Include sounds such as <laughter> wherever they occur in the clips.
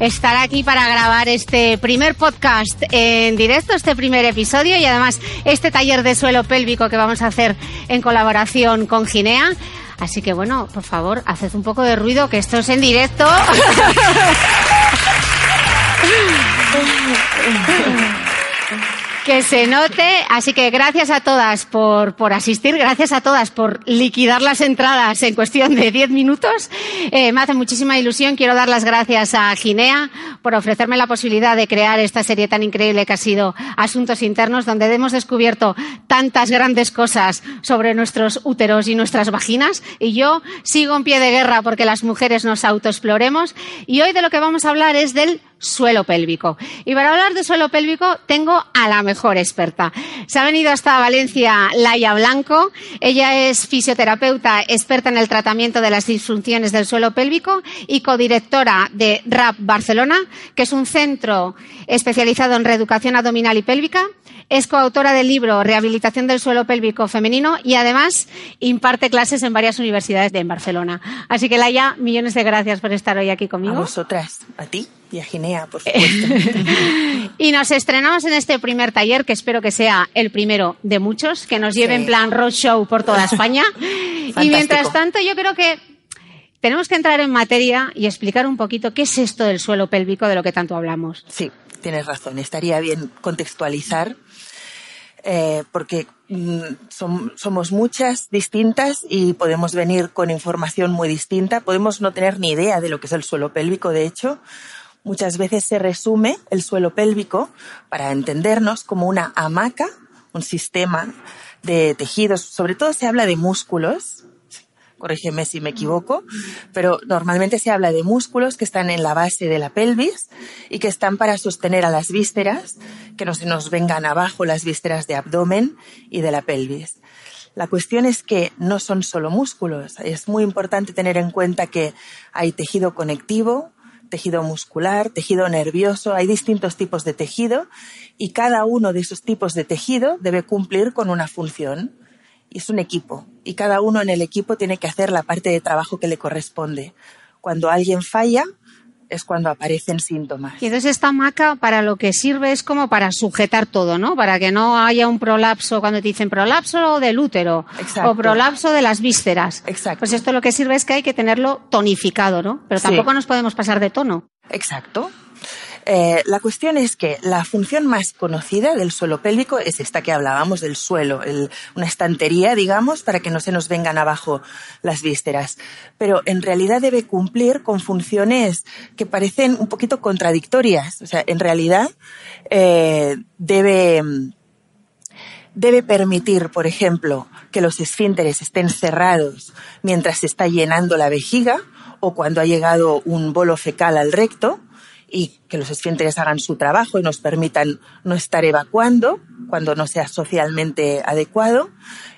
estar aquí para grabar este primer podcast en directo, este primer episodio y además este taller de suelo pélvico que vamos a hacer en colaboración con Ginea. Así que bueno, por favor, haced un poco de ruido, que esto es en directo. <laughs> que se note. Así que gracias a todas por, por asistir, gracias a todas por liquidar las entradas en cuestión de 10 minutos. Eh, me hace muchísima ilusión. Quiero dar las gracias a Ginea por ofrecerme la posibilidad de crear esta serie tan increíble que ha sido Asuntos Internos, donde hemos descubierto tantas grandes cosas sobre nuestros úteros y nuestras vaginas. Y yo sigo en pie de guerra porque las mujeres nos autoexploremos. Y hoy de lo que vamos a hablar es del suelo pélvico. Y para hablar de suelo pélvico tengo a la mejor experta. Se ha venido hasta Valencia Laia Blanco. Ella es fisioterapeuta experta en el tratamiento de las disfunciones del suelo pélvico y codirectora de RAP Barcelona, que es un centro especializado en reeducación abdominal y pélvica. Es coautora del libro Rehabilitación del suelo pélvico femenino y además imparte clases en varias universidades de Barcelona. Así que Laia, millones de gracias por estar hoy aquí conmigo. A vosotras, a ti y a Ginea, por <laughs> supuesto. y nos estrenamos en este primer taller, que espero que sea el primero de muchos, que nos lleve en plan roadshow por toda España. <laughs> y mientras tanto, yo creo que tenemos que entrar en materia y explicar un poquito qué es esto del suelo pélvico de lo que tanto hablamos. Sí, tienes razón. Estaría bien contextualizar eh, porque mm, somos muchas, distintas y podemos venir con información muy distinta. Podemos no tener ni idea de lo que es el suelo pélvico, de hecho. Muchas veces se resume el suelo pélvico, para entendernos, como una hamaca, un sistema de tejidos. Sobre todo se habla de músculos, corrígeme si me equivoco, pero normalmente se habla de músculos que están en la base de la pelvis y que están para sostener a las vísceras, que no se nos vengan abajo las vísceras de abdomen y de la pelvis. La cuestión es que no son solo músculos. Es muy importante tener en cuenta que hay tejido conectivo, tejido muscular, tejido nervioso, hay distintos tipos de tejido y cada uno de esos tipos de tejido debe cumplir con una función es un equipo y cada uno en el equipo tiene que hacer la parte de trabajo que le corresponde. Cuando alguien falla, es cuando aparecen síntomas. Y entonces esta hamaca para lo que sirve es como para sujetar todo, ¿no? Para que no haya un prolapso, cuando te dicen prolapso del útero o prolapso de las vísceras. Exacto. Pues esto lo que sirve es que hay que tenerlo tonificado, ¿no? Pero tampoco nos podemos pasar de tono. Exacto. Eh, la cuestión es que la función más conocida del suelo pélvico es esta que hablábamos del suelo, una estantería, digamos, para que no se nos vengan abajo las vísceras. Pero en realidad debe cumplir con funciones que parecen un poquito contradictorias. O sea, en realidad eh, debe debe permitir, por ejemplo, que los esfínteres estén cerrados mientras se está llenando la vejiga o cuando ha llegado un bolo fecal al recto, y que los esfínteres hagan su trabajo y nos permitan no estar evacuando cuando no sea socialmente adecuado.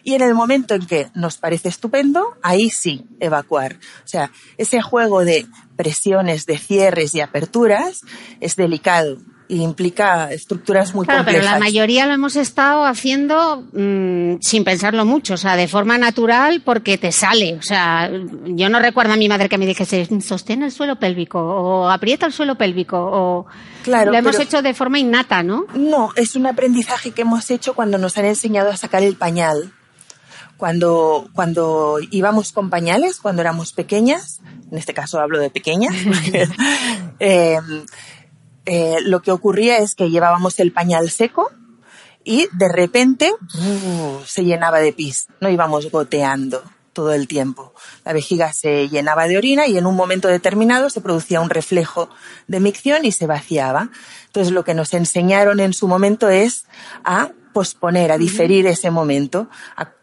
Y en el momento en que nos parece estupendo, ahí sí evacuar. O sea, ese juego de presiones, de cierres y aperturas es delicado y implica estructuras muy claro, complejas. Pero la mayoría lo hemos estado haciendo mm, sin pensarlo mucho, o sea, de forma natural porque te sale. O sea, yo no recuerdo a mi madre que me dijese sostiene el suelo pélvico o aprieta el suelo pélvico o claro, lo hemos hecho de forma innata, ¿no? No, es un aprendizaje que hemos hecho cuando nos han enseñado a sacar el pañal. Cuando, cuando íbamos con pañales, cuando éramos pequeñas, en este caso hablo de pequeñas, <laughs> <laughs> eh, eh, lo que ocurría es que llevábamos el pañal seco y de repente uh, se llenaba de pis, no íbamos goteando todo el tiempo. La vejiga se llenaba de orina y en un momento determinado se producía un reflejo de micción y se vaciaba. Entonces lo que nos enseñaron en su momento es a posponer, a diferir ese momento.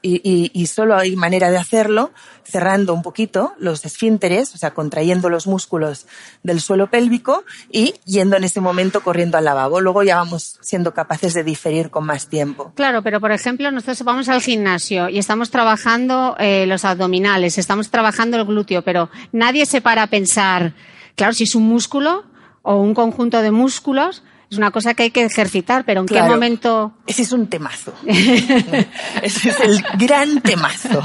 Y, y, solo hay manera de hacerlo cerrando un poquito los esfínteres, o sea, contrayendo los músculos del suelo pélvico y yendo en ese momento corriendo al lavabo. Luego ya vamos siendo capaces de diferir con más tiempo. Claro, pero por ejemplo, nosotros vamos al gimnasio y estamos trabajando eh, los abdominales, estamos trabajando el glúteo, pero nadie se para a pensar, claro, si es un músculo o un conjunto de músculos, es una cosa que hay que ejercitar, pero ¿en qué momento? Ese es un temazo. <laughs> Ese es el gran temazo.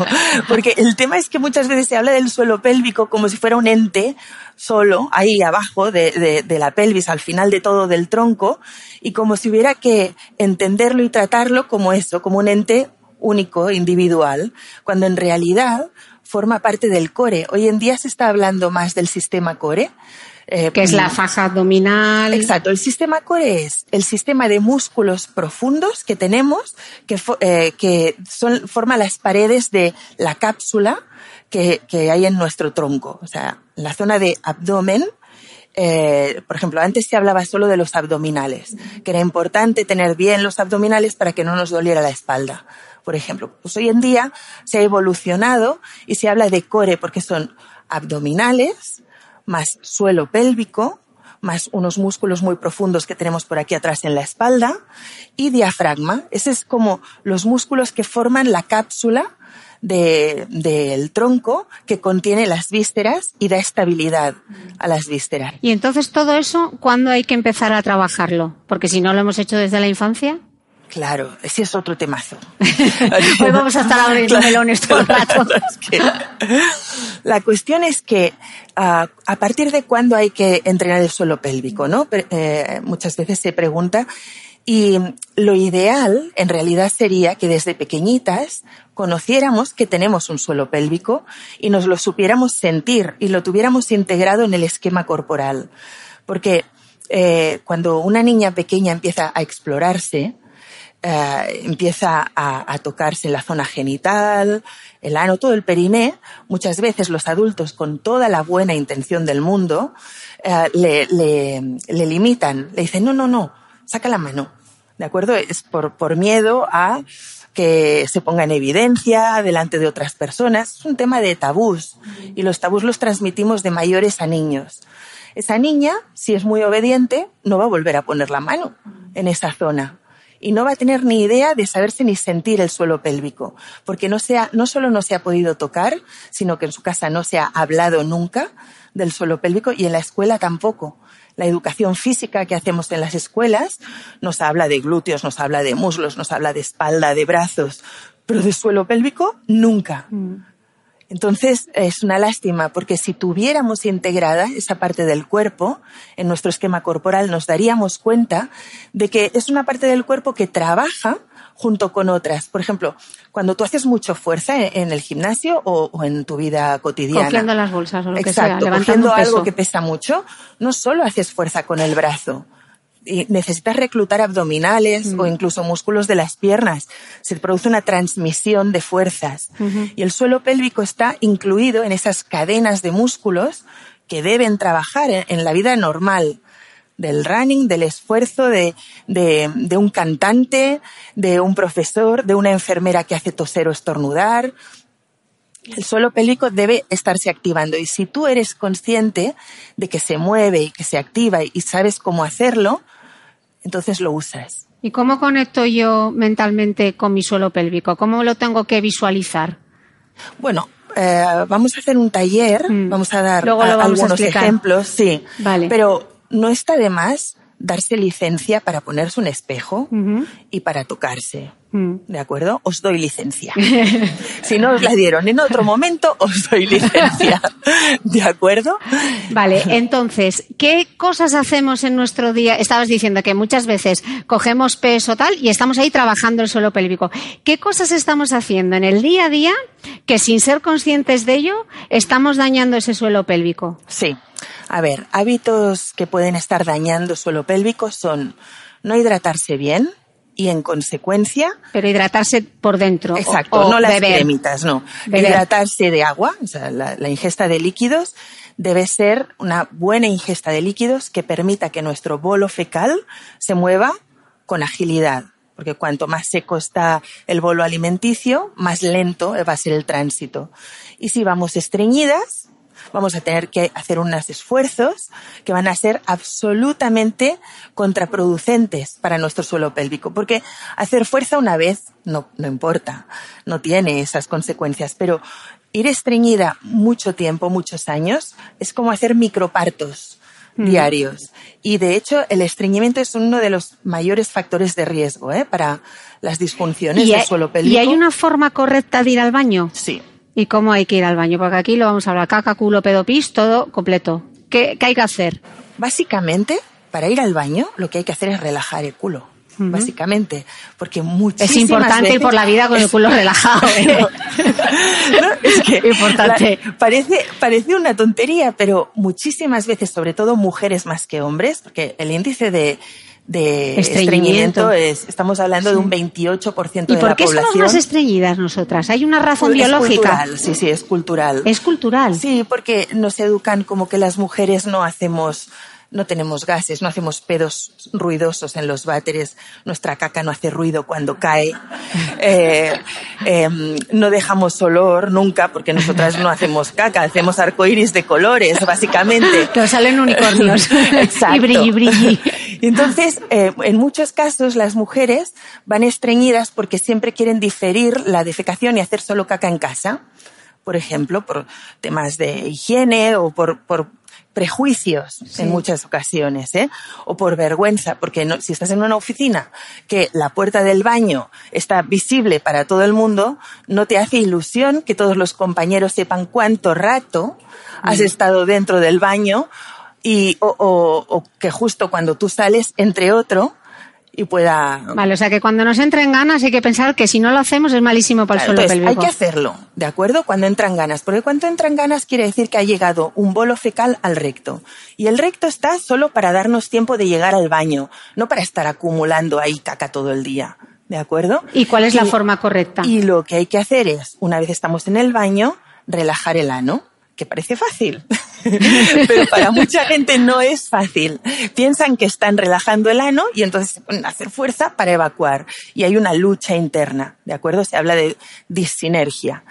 Porque el tema es que muchas veces se habla del suelo pélvico como si fuera un ente solo, ahí abajo de, de la pelvis, al final de todo del tronco, y como si hubiera que entenderlo y tratarlo como eso, como un ente único, individual, cuando en realidad forma parte del core. Hoy en día se está hablando más del sistema core, eh, que es la faja abdominal. Exacto, el sistema core es el sistema de músculos profundos que tenemos, que, eh, que son, forma las paredes de la cápsula que, que hay en nuestro tronco. O sea, la zona de abdomen, eh, por ejemplo, antes se hablaba solo de los abdominales, que era importante tener bien los abdominales para que no nos doliera la espalda. Por ejemplo, pues hoy en día se ha evolucionado y se habla de core porque son abdominales, más suelo pélvico, más unos músculos muy profundos que tenemos por aquí atrás en la espalda y diafragma. Ese es como los músculos que forman la cápsula del tronco que contiene las vísceras y da estabilidad a las vísceras. Y entonces todo eso, ¿cuándo hay que empezar a trabajarlo? Porque si no lo hemos hecho desde la infancia. Claro, ese es otro temazo. <laughs> Hoy vamos a estar abriendo melones todo el rato. <laughs> la cuestión es que uh, a partir de cuándo hay que entrenar el suelo pélvico, ¿no? Eh, muchas veces se pregunta y lo ideal en realidad sería que desde pequeñitas conociéramos que tenemos un suelo pélvico y nos lo supiéramos sentir y lo tuviéramos integrado en el esquema corporal. Porque eh, cuando una niña pequeña empieza a explorarse, eh, empieza a, tocarse la zona genital, el ano, todo el periné, muchas veces los adultos con toda la buena intención del mundo eh, le, le, limitan, le dicen, no, no, no, saca la mano, ¿de acuerdo? Es por, por miedo a que se ponga en evidencia delante de otras personas. Es un tema de tabús y los tabús los transmitimos de mayores a niños. Esa niña, si es muy obediente, no va a volver a poner la mano en esa zona y no va a tener ni idea de saberse ni sentir el suelo pélvico, porque no, sea, no solo no se ha podido tocar, sino que en su casa no se ha hablado nunca del suelo pélvico y en la escuela tampoco. La educación física que hacemos en las escuelas nos habla de glúteos, nos habla de muslos, nos habla de espalda, de brazos, pero de suelo pélvico nunca. Mm. Entonces es una lástima porque si tuviéramos integrada esa parte del cuerpo en nuestro esquema corporal nos daríamos cuenta de que es una parte del cuerpo que trabaja junto con otras. Por ejemplo, cuando tú haces mucho fuerza en el gimnasio o, en tu vida cotidiana. Cogiendo las bolsas o lo que sea, levantando algo que pesa mucho, no solo haces fuerza con el brazo, necesitas reclutar abdominales o mm. incluso músculos de las piernas. Se produce una transmisión de fuerzas. Y el suelo pélvico está incluido en esas cadenas de músculos que deben trabajar en, la vida normal del running, del esfuerzo de, de, de, un cantante, de un profesor, de una enfermera que hace toser o estornudar. El suelo pélvico debe estarse activando y si tú eres consciente de que se mueve y que se activa y sabes cómo hacerlo, entonces lo usas. ¿Y cómo conecto yo mentalmente con mi suelo pélvico? ¿Cómo lo tengo que visualizar? Bueno, eh, vamos a hacer un taller, mm. vamos a dar algunos ejemplos, sí. Vale. Pero no está de más darse licencia para ponerse un espejo y para tocarse. Mm. ¿De acuerdo? Os doy licencia. <laughs> si no os la dieron en otro momento, os doy licencia. ¿De acuerdo? Vale, entonces, ¿qué cosas hacemos en nuestro día? Estabas diciendo que muchas veces cogemos peso tal y estamos ahí trabajando el suelo pélvico. ¿Qué cosas estamos haciendo en el día a día que sin ser conscientes de ello estamos dañando ese suelo pélvico? Sí. A ver, hábitos que pueden estar dañando suelo pélvico son no hidratarse bien, y en consecuencia. Pero hidratarse por dentro. Exacto, no las cremitas, no. Hidratarse de agua, o sea, la, la, ingesta de líquidos debe ser una buena ingesta de líquidos que permita que nuestro bolo fecal se mueva con agilidad. Porque cuanto más seco está el bolo alimenticio, más lento va a ser el tránsito. Y si vamos estreñidas, vamos a tener que hacer unos esfuerzos que van a ser absolutamente contraproducentes para nuestro suelo pélvico, porque hacer fuerza una vez no, no importa, no tiene esas consecuencias, pero ir estreñida mucho tiempo, muchos años, es como hacer micropartos mm. diarios. Y de hecho, el estreñimiento es uno de los mayores factores de riesgo ¿eh? para las disfunciones del suelo pélvico. ¿Y hay una forma correcta de ir al baño? Sí. ¿Y cómo hay que ir al baño? Porque aquí lo vamos a hablar caca, culo, pedo, pis, todo completo. ¿Qué, hay que hacer? Básicamente, para ir al baño, lo que hay que hacer es relajar el culo. Básicamente, porque muchísimas Es importante ir por la vida con el culo relajado. ¿eh? <laughs> es que importante. parece, parece una tontería, pero muchísimas veces, sobre todo mujeres más que hombres, porque el índice de, de estreñimiento, es, estamos hablando de un 28% de la población. ¿Y por qué somos más estreñidas nosotras? ¿Hay una razón pues biológica? Cultural, sí, sí, es cultural. Es cultural. Sí, porque nos educan como que las mujeres no hacemos no tenemos gases, no hacemos pedos ruidosos en los váteres, nuestra caca no hace ruido cuando cae, <laughs> eh, em, no dejamos olor nunca porque nosotras no hacemos caca, hacemos arcoíris de colores, básicamente. <laughs> Que salen unicornios. Exacto. <laughs> Y brilli, brilli. Entonces, eh, en muchos casos las mujeres van estreñidas porque siempre quieren diferir la defecación y hacer solo caca en casa por ejemplo, por temas de higiene o por, por prejuicios en muchas ocasiones, ¿eh? O por vergüenza, porque no, si estás en una oficina que la puerta del baño está visible para todo el mundo, no te hace ilusión que todos los compañeros sepan cuánto rato has mm. estado dentro del baño y, o, o, o que justo cuando tú sales, entre otro, y pueda. Vale, o sea que cuando nos entren ganas hay que pensar que si no lo hacemos es malísimo para el suelo pélvico. Hay que hacerlo, ¿de acuerdo? Cuando entran ganas, porque cuando entran ganas quiere decir que ha llegado un bolo fecal al recto. Y el recto está solo para darnos tiempo de llegar al baño, no para estar acumulando ahí caca todo el día. ¿De acuerdo? ¿Y cuál es la forma correcta? Y lo que hay que hacer es, una vez estamos en el baño, relajar el ano que parece fácil, <laughs> pero para mucha gente no es fácil. Piensan que están relajando el ano y entonces se ponen a hacer fuerza para evacuar. Y hay una lucha interna, ¿de acuerdo? Se habla de disinergia.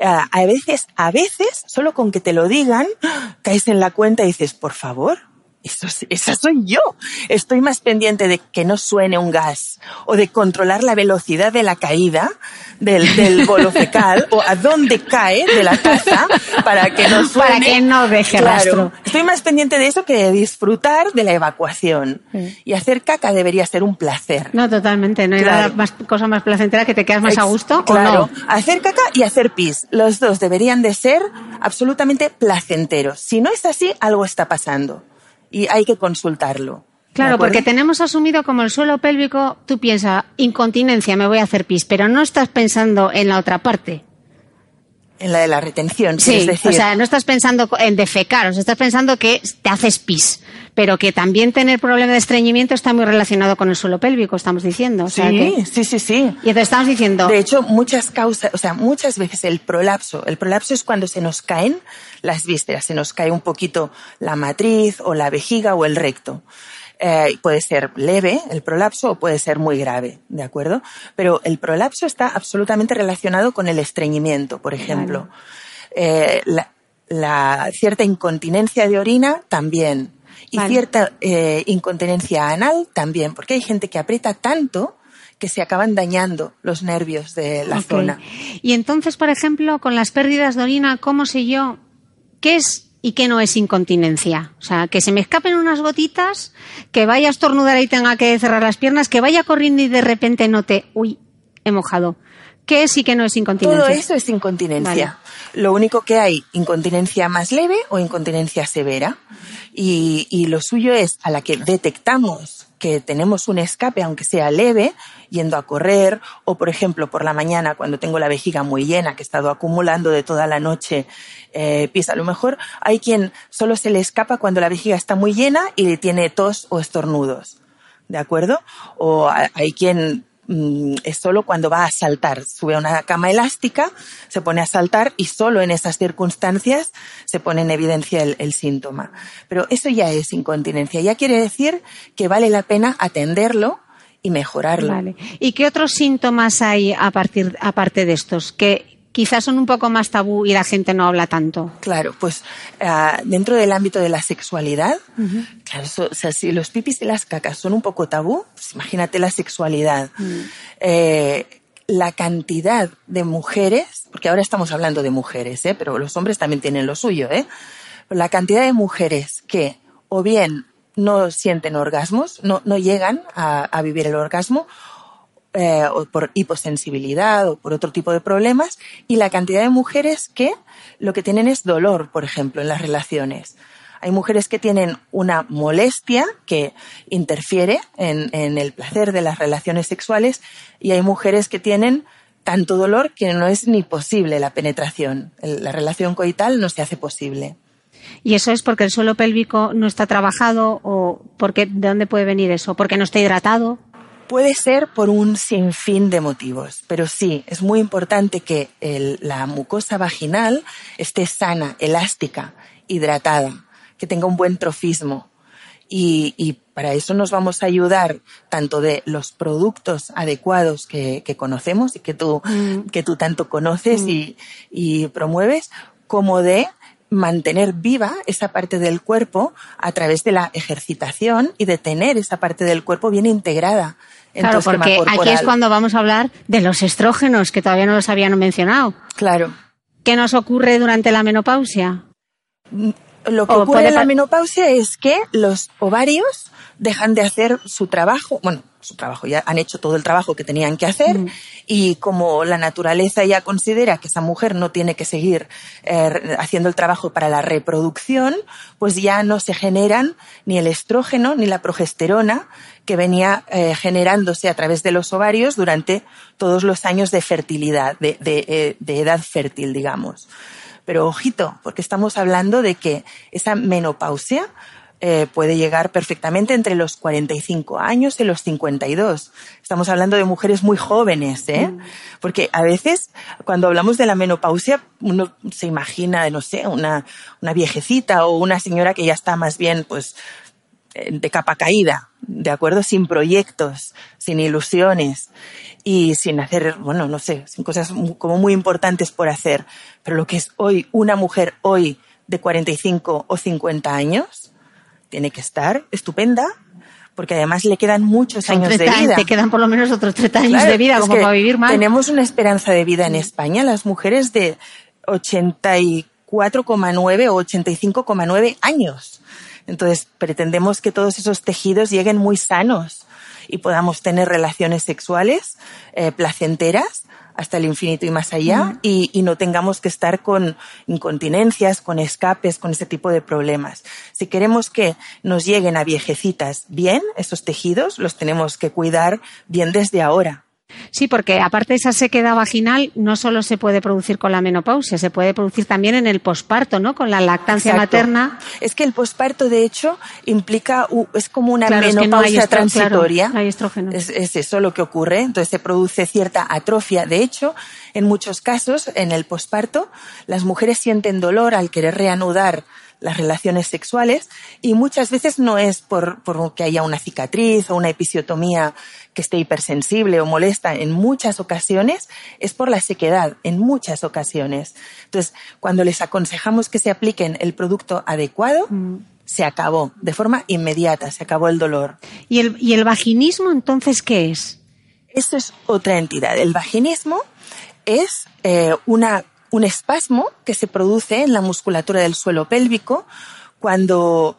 Ah, a veces, a veces, solo con que te lo digan, caes en la cuenta y dices, por favor, eso, esa soy yo. Estoy más pendiente de que no suene un gas o de controlar la velocidad de la caída del, del <laughs> bolo fecal o a dónde cae de la taza para que no suene. Para que no deje rastro. Estoy más pendiente de eso que de disfrutar de la evacuación. Y hacer caca debería ser un placer. No, totalmente. No hay nada más, cosa más placentera que te quedas más a gusto. Claro. ¿o no? Hacer caca y hacer pis. Los dos deberían de ser absolutamente placenteros. Si no es así, algo está pasando y hay que consultarlo. Claro, porque tenemos asumido como el suelo pélvico, tú piensas, incontinencia, me voy a hacer pis, pero no estás pensando en la otra parte. En la de la retención, sí. es decir. O sea, no estás pensando en defecar, o sea, estás pensando que te haces pis, pero que también tener problema de estreñimiento está muy relacionado con el suelo pélvico, estamos diciendo. O sea sí, que... sí, sí, sí. Y entonces estamos diciendo. De hecho, muchas causas, o sea, muchas veces el prolapso, el prolapso es cuando se nos caen las vísceras, se nos cae un poquito la matriz o la vejiga o el recto. Eh, puede ser leve el prolapso o puede ser muy grave, ¿de acuerdo? Pero el prolapso está absolutamente relacionado con el estreñimiento, por ejemplo. Eh, la, la, cierta incontinencia de orina también. Y cierta eh, incontinencia anal también, porque hay gente que aprieta tanto que se acaban dañando los nervios de la zona. Y entonces, por ejemplo, con las pérdidas de orina, ¿cómo sé yo qué es y qué no es incontinencia? O sea, que se me escapen unas gotitas, que vaya a estornudar y tenga que cerrar las piernas, que vaya corriendo y de repente note, uy, he mojado. ¿Qué es y qué no es incontinencia? Todo eso es incontinencia. Lo único que hay, incontinencia más leve o incontinencia severa. Y, y lo suyo es a la que detectamos que tenemos un escape, aunque sea leve, yendo a correr, o por ejemplo por la mañana cuando tengo la vejiga muy llena, que he estado acumulando de toda la noche eh, pis. A lo mejor hay quien solo se le escapa cuando la vejiga está muy llena y tiene tos o estornudos. ¿De acuerdo? O hay quien es solo cuando va a saltar. Sube a una cama elástica, se pone a saltar y solo en esas circunstancias se pone en evidencia el, el síntoma. Pero eso ya es incontinencia. Ya quiere decir que vale la pena atenderlo y mejorarlo. Vale. ¿Y qué otros síntomas hay a partir, aparte de estos? Que quizás son un poco más tabú y la gente no habla tanto. Claro, pues ah, dentro del ámbito de la sexualidad, claro, eso- o sea, si los pipis y las cacas son un poco tabú, pues imagínate la sexualidad. Eh, la cantidad de mujeres, porque ahora estamos hablando de mujeres, ¿eh? pero los hombres también tienen lo suyo, ¿eh? la cantidad de mujeres que o bien no sienten orgasmos, no, no llegan a, a vivir el orgasmo, eh, o por hiposensibilidad o por otro tipo de problemas, y la cantidad de mujeres que lo que tienen es dolor, por ejemplo, en las relaciones. Hay mujeres que tienen una molestia que interfiere en, en el placer de las relaciones sexuales y hay mujeres que tienen tanto dolor que no es ni posible la penetración. La relación coital no se hace posible. ¿Y eso es porque el suelo pélvico no está trabajado o porque, de dónde puede venir eso? ¿Porque no está hidratado? Puede ser por un sinfín de motivos, pero sí, es muy importante que el- la mucosa vaginal esté sana, elástica, hidratada, que tenga un buen trofismo. Y, y para eso nos vamos a ayudar tanto de los productos adecuados que, que conocemos y que tú, que tú tanto conoces y, y promueves, como de mantener viva esa parte del cuerpo a través de la ejercitación y de tener esa parte del cuerpo bien integrada en Claro, porque aquí es cuando vamos a hablar de los estrógenos, que todavía no los habían mencionado. Claro. ¿Qué nos ocurre durante la menopausia? Lo que O ocurre en la pa- menopausia es que los ovarios dejan de hacer su trabajo, bueno, su trabajo, ya han hecho todo el trabajo que tenían que hacer y como la naturaleza ya considera que esa mujer no tiene que seguir eh, haciendo el trabajo para la reproducción, pues ya no se generan ni el estrógeno ni la progesterona que venía eh, generándose a través de los ovarios durante todos los años de fertilidad, de, de, eh, de edad fértil, digamos. Pero ojito, porque estamos hablando de que esa menopausia eh, puede llegar perfectamente entre los 45 años y los 52. Estamos hablando de mujeres muy jóvenes, ¿eh? Porque a veces cuando hablamos de la menopausia uno se imagina, no sé, una, una viejecita o una señora que ya está más bien, pues, eh, de capa caída, ¿de acuerdo? Sin proyectos, sin ilusiones y sin hacer, bueno, no sé, sin cosas como muy importantes por hacer. Pero lo que es hoy una mujer hoy de 45 o 50 años, tiene que estar estupenda, porque además le quedan muchos años de vida. Te quedan por lo menos otros 30 años de vida, como para vivir más. Tenemos una esperanza de vida en España, las mujeres de 84,9 o 85,9 años. Entonces, pretendemos que todos esos tejidos lleguen muy sanos y podamos tener relaciones sexuales eh, placenteras hasta el infinito y más allá y, y, no tengamos que estar con incontinencias, con escapes, con ese tipo de problemas. Si queremos que nos lleguen a viejecitas bien esos tejidos, los tenemos que cuidar bien desde ahora. Sí, porque aparte de esa sequedad vaginal, no solo se puede producir con la menopausia, se puede producir también en el posparto, ¿no? Con la lactancia materna. Es que el posparto, de hecho, implica, es como una menopausia transitoria. hay estrógeno. Es, es, eso lo que ocurre. Entonces se produce cierta atrofia. De hecho, en muchos casos, en el posparto, las mujeres sienten dolor al querer reanudar las relaciones sexuales y muchas veces no es por, por que haya una cicatriz o una episiotomía que esté hipersensible o molesta en muchas ocasiones, es por la sequedad, en muchas ocasiones. Entonces, cuando les aconsejamos que se apliquen el producto adecuado, mm. se acabó de forma inmediata, se acabó el dolor. ¿Y el, ¿Y el vaginismo entonces qué es? Eso es otra entidad. El vaginismo es eh, una un espasmo que se produce en la musculatura del suelo pélvico cuando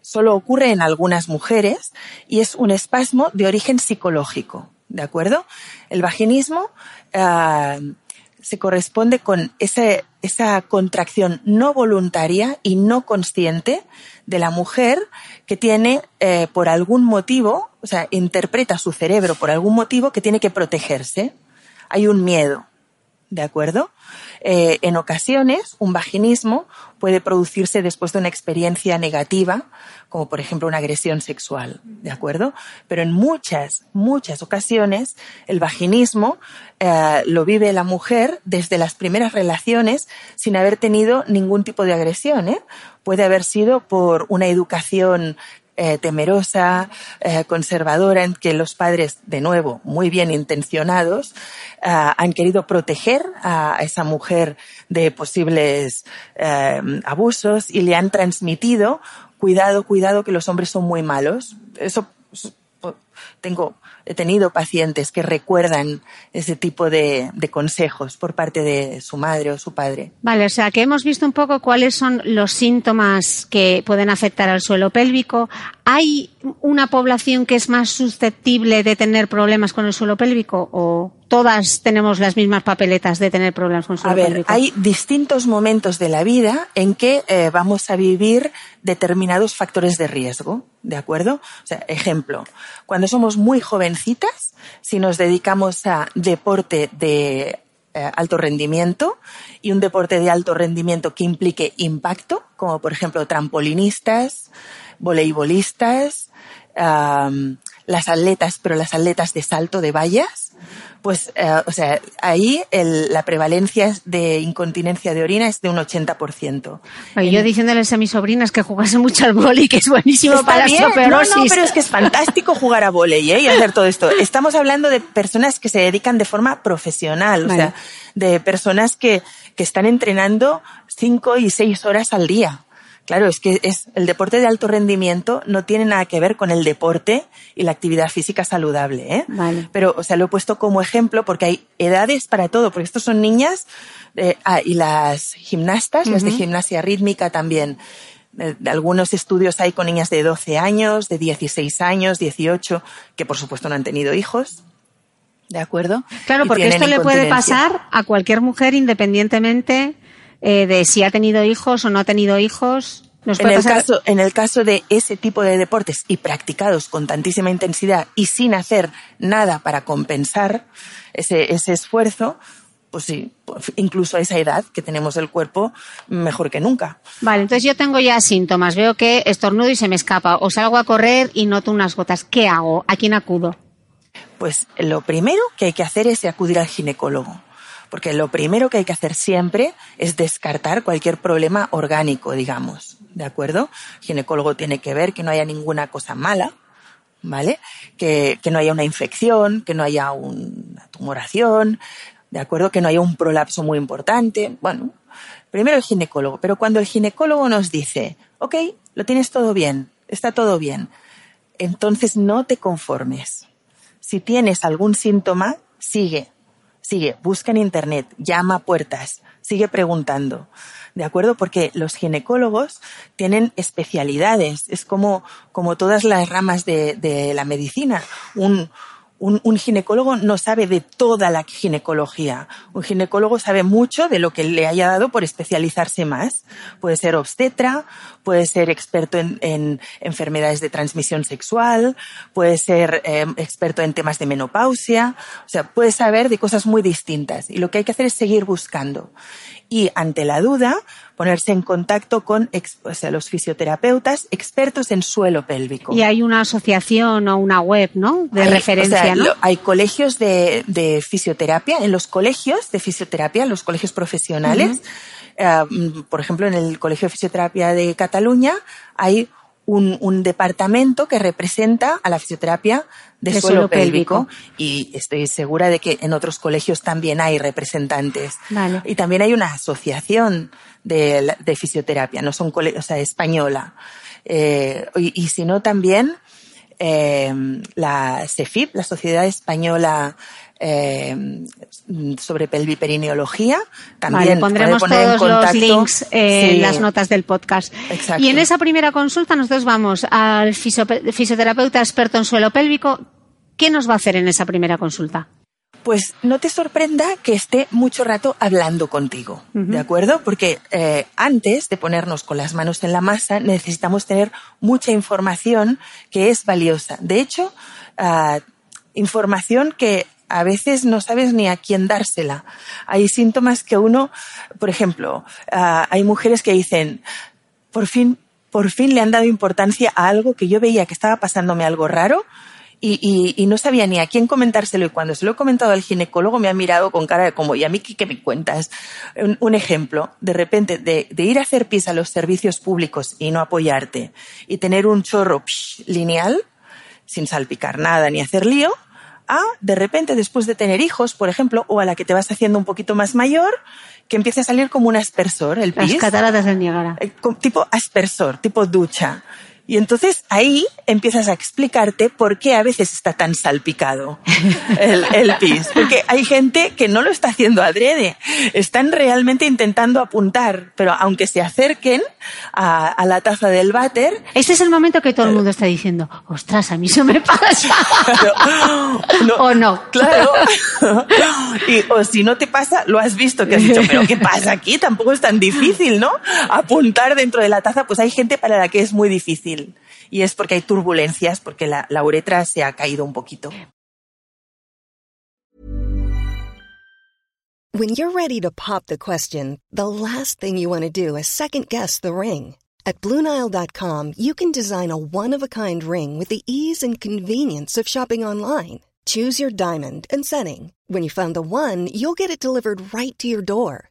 solo ocurre en algunas mujeres y es un espasmo de origen psicológico, ¿de acuerdo? El vaginismo uh, se corresponde con esa contracción no voluntaria y no consciente de la mujer que tiene eh, por algún motivo, o sea, interpreta su cerebro por algún motivo que tiene que protegerse. Hay un miedo, ¿de acuerdo? Eh, en ocasiones, un vaginismo puede producirse después de una experiencia negativa, como por ejemplo una agresión sexual, ¿de acuerdo? Pero en muchas, muchas ocasiones, el vaginismo eh, lo vive la mujer desde las primeras relaciones sin haber tenido ningún tipo de agresión, ¿eh? Puede haber sido por una educación eh, temerosa, eh, conservadora, en que los padres, de nuevo, muy bien intencionados, eh, han querido proteger a esa mujer de posibles abusos y le han transmitido cuidado, cuidado, que los hombres son muy malos. Eso tengo he tenido pacientes que recuerdan ese tipo de, de, consejos por parte de su madre o su padre. Vale, o sea que hemos visto un poco cuáles son los síntomas que pueden afectar al suelo pélvico. ¿Hay una población que es más susceptible de tener problemas con el suelo pélvico o todas tenemos las mismas papeletas de tener problemas con el suelo a ver, pélvico? Hay distintos momentos de la vida en que eh, vamos a vivir determinados factores de riesgo, ¿de acuerdo? O sea, ejemplo, cuando somos muy jovencitas, si nos dedicamos a deporte de eh, alto rendimiento y un deporte de alto rendimiento que implique impacto, como por ejemplo trampolinistas, voleibolistas, las atletas, pero las atletas de salto de vallas, pues, eh, o sea, ahí el, la prevalencia de incontinencia de orina es de un 80%. Oye, yo diciéndoles a mis sobrinas que jugase mucho al vóley, que es buenísimo para bien. la No, no, pero es que es fantástico jugar a vóley ¿eh? y hacer todo esto. Estamos hablando de personas que se dedican de forma profesional, vale. o sea, de personas que, que están entrenando cinco y seis horas al día. Claro, es que es, el deporte de alto rendimiento no tiene nada que ver con el deporte y la actividad física saludable, ¿eh? Vale. Pero, o sea, lo he puesto como ejemplo porque hay edades para todo, porque estos son niñas, eh, ah, y las gimnastas, uh -huh. las de gimnasia rítmica también. Eh, algunos estudios hay con niñas de 12 años, de 16 años, 18, que por supuesto no han tenido hijos. ¿De acuerdo? Claro, porque esto le puede pasar a cualquier mujer independientemente eh, de si ha tenido hijos o no ha tenido hijos. Nos en, el pasar... caso, en el caso de ese tipo de deportes y practicados con tantísima intensidad y sin hacer nada para compensar ese, ese esfuerzo, pues sí, incluso a esa edad que tenemos el cuerpo mejor que nunca. Vale, entonces yo tengo ya síntomas, veo que estornudo y se me escapa, o salgo a correr y noto unas gotas. ¿Qué hago? ¿A quién acudo? Pues lo primero que hay que hacer es acudir al ginecólogo porque lo primero que hay que hacer siempre es descartar cualquier problema orgánico, digamos, ¿de acuerdo? El ginecólogo tiene que ver que no haya ninguna cosa mala, ¿vale? Que, que no haya una infección, que no haya una tumoración, ¿de acuerdo? Que no haya un prolapso muy importante. Bueno, primero el ginecólogo, pero cuando el ginecólogo nos dice, ok, lo tienes todo bien, está todo bien. Entonces no te conformes. Si tienes algún síntoma, sigue, sigue, busca en internet, llama a puertas, sigue preguntando. ¿De acuerdo? Porque los ginecólogos tienen especialidades. Es como, como todas las ramas de, de la medicina. Un, un, ginecólogo no sabe de toda la ginecología. Un ginecólogo sabe mucho de lo que le haya dado por especializarse más. Puede ser obstetra, puede ser experto en, enfermedades de transmisión sexual, puede ser em, experto en temas de menopausia. O sea, puede saber de cosas muy distintas. Y lo que hay que hacer es seguir buscando. Y ante la duda, ponerse en contacto con los fisioterapeutas expertos en suelo pélvico. Y hay una asociación o una web, ¿no? De referencia, ¿no? hay colegios de, fisioterapia, en los colegios de fisioterapia, los colegios profesionales, eh, por ejemplo, en el Colegio de Fisioterapia de Cataluña hay un, departamento que representa a la fisioterapia de, suelo, pélvico. y estoy segura de que en otros colegios también hay representantes. Y también hay una asociación de, fisioterapia, no son o sea, española. Eh, y, si no también eh, la CEFIP, la Sociedad Española eh, sobre pelviperineología. También pondremos todos los links en las notas del podcast. Y en esa primera consulta nosotros vamos al fisioterapeuta experto en suelo pélvico. ¿Qué nos va a hacer en esa primera consulta? Pues no te sorprenda que esté mucho rato hablando contigo, ¿de acuerdo? Porque eh, antes de ponernos con las manos en la masa necesitamos tener mucha información que es valiosa. De hecho, ah, información que a veces no sabes ni a quién dársela. Hay síntomas que uno, por ejemplo, ah, hay mujeres que dicen, por fin, por fin le han dado importancia a algo que yo veía que estaba pasándome algo raro y, no sabía ni a quién comentárselo y cuando se lo he comentado al ginecólogo me ha mirado con cara de como, ¿y a mí qué, me cuentas? Un, ejemplo, de repente, de, ir a hacer pis a los servicios públicos y no apoyarte y tener un chorro lineal, sin salpicar nada ni hacer lío, a de repente después de tener hijos, por ejemplo, o a la que te vas haciendo un poquito más mayor, que empiece a salir como un aspersor, el pis. Las cataratas del Niágara. Eh, tipo aspersor, tipo ducha. Y entonces ahí empiezas a explicarte por qué a veces está tan salpicado el, pis. Porque hay gente que no lo está haciendo adrede. Están realmente intentando apuntar, pero aunque se acerquen a, la taza del váter. Este es el momento que todo el mundo está diciendo, ostras, a mí eso me pasa. <laughs> o no. Claro. y, o si no te pasa, lo has visto que has dicho, pero ¿qué pasa aquí? Tampoco es tan difícil, ¿no? Apuntar dentro de la taza, pues hay gente para la que es muy difícil. Y es porque hay turbulencias, porque la, la uretra se ha caído un poquito. When you're ready to pop the question, the last thing you want to do is second guess the ring. At BlueNile.com, you can design a one-of-a-kind ring with the ease and convenience of shopping online. Choose your diamond and setting. When you find the one, you'll get it delivered right to your door.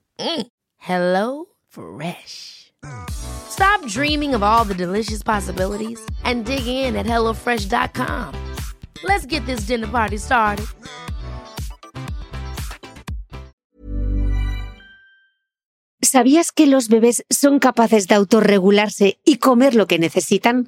Mm. Hello Fresh. Stop dreaming of all the delicious possibilities and dig in at HelloFresh.com. Let's get this dinner party started. ¿Sabías que los bebés son capaces de autorregularse y comer lo que necesitan?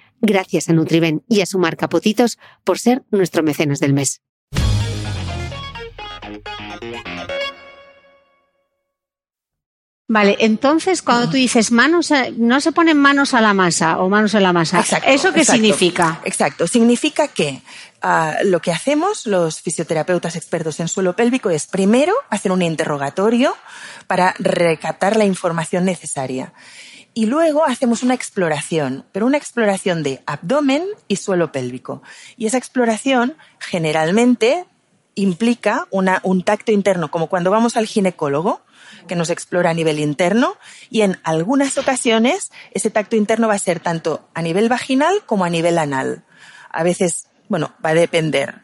Gracias a Nutriben y a su marca Potitos por ser nuestro mecenas del mes. Vale, entonces cuando tú dices manos, no se ponen manos a la masa o manos en la masa, ¿eso qué significa? Exacto, significa que ah, lo que hacemos los fisioterapeutas expertos en suelo pélvico es primero hacer un interrogatorio para recaptar la información necesaria y luego hacemos una exploración, pero una exploración de abdomen y suelo pélvico. Y esa exploración generalmente implica un tacto interno, como cuando vamos al ginecólogo, que nos explora a nivel interno, y en algunas ocasiones ese tacto interno va a ser tanto a nivel vaginal como a nivel anal. A veces, bueno, va a depender.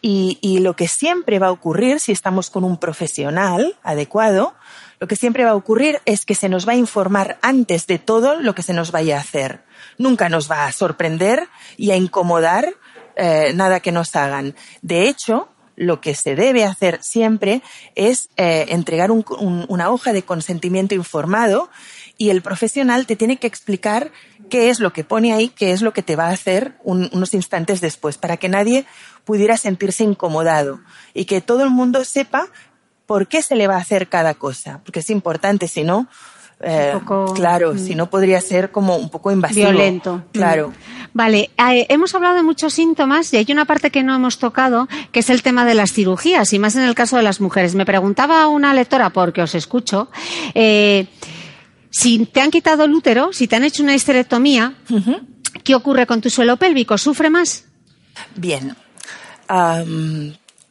y lo que siempre va a ocurrir si estamos con un profesional adecuado lo que siempre va a ocurrir es que se nos va a informar antes de todo lo que se nos vaya a hacer. Nunca nos va a sorprender y a incomodar eh, nada que nos hagan. De hecho, lo que se debe hacer siempre es eh, entregar una hoja de consentimiento informado y el profesional te tiene que explicar qué es lo que pone ahí, qué es lo que te va a hacer unos instantes después, para que nadie pudiera sentirse incomodado y que todo el mundo sepa por qué se le va a hacer cada cosa, porque es importante, si no, eh, claro, mm. si no podría ser como un poco invasivo. Violento. Mm. Claro. Vale, eh, hemos hablado de muchos síntomas y hay una parte que no hemos tocado, que es el tema de las cirugías, y más en el caso de las mujeres. Me preguntaba una lectora, porque os escucho, eh, si te han quitado el útero, si te han hecho una histerectomía, ¿qué ocurre con tu suelo pélvico? ¿Sufre más? Bien.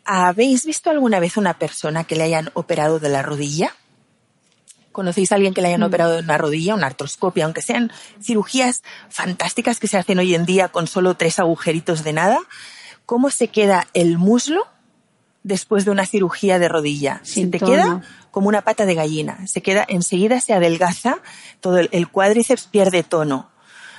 ¿Habéis visto alguna vez una persona que le hayan operado de la rodilla? ¿Conocéis a alguien que le hayan mm. operado de una rodilla, una artroscopia, aunque sean cirugías fantásticas que se hacen hoy en día con solo tres agujeritos de nada? ¿Cómo se queda el muslo después de una cirugía de rodilla? se te queda como una pata de gallina. Se queda, enseguida se adelgaza, todo el cuádriceps pierde tono.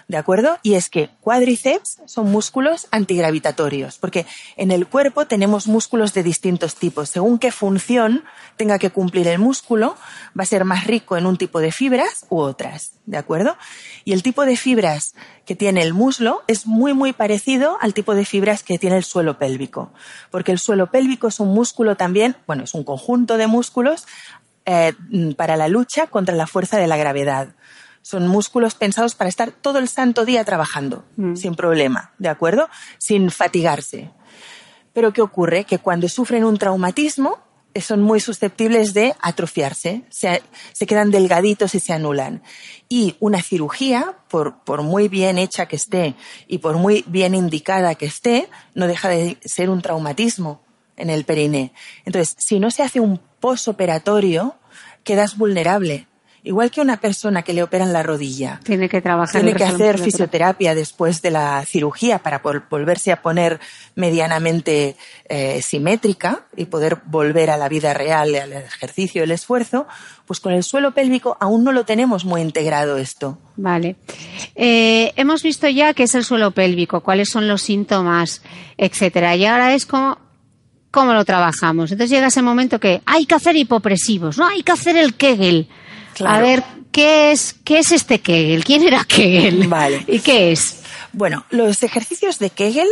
¿De acuerdo? Y es que cuádriceps son músculos antigravitatorios, porque en el cuerpo tenemos músculos de distintos tipos. Según qué función tenga que cumplir el músculo, va a ser más rico en un tipo de fibras u otras, ¿de acuerdo? Y el tipo de fibras que tiene el muslo es muy, muy parecido al tipo de fibras que tiene el suelo pélvico, porque el suelo pélvico es un músculo también, bueno, es un conjunto de músculos eh, para la lucha contra la fuerza de la gravedad. Son músculos pensados para estar todo el santo día trabajando, mm. sin problema, ¿de acuerdo? Sin fatigarse. Pero ¿qué ocurre? Que cuando sufren un traumatismo, eh, son muy susceptibles de atrofiarse, se, quedan delgaditos y se anulan. Y una cirugía, por, por, muy bien hecha que esté y por muy bien indicada que esté, no deja de ser un traumatismo en el periné. Entonces, si no se hace un posoperatorio, quedas vulnerable igual que una persona que le operan la rodilla. Tiene que trabajar. Tiene que hacer fisioterapia después de la cirugía para volverse a poner medianamente eh, simétrica y poder volver a la vida real, al ejercicio, el esfuerzo. Pues con el suelo pélvico aún no lo tenemos muy integrado esto. Vale. Eh, hemos visto ya qué es el suelo pélvico, cuáles son los síntomas, etcétera. Y ahora es como cómo lo trabajamos. Entonces llega ese momento que hay que hacer hipopresivos, no hay que hacer el Kegel. A ver, ¿qué es, ¿qué es este Kegel? ¿Quién era Kegel? Vale. ¿Y qué es? Bueno, los ejercicios de Kegel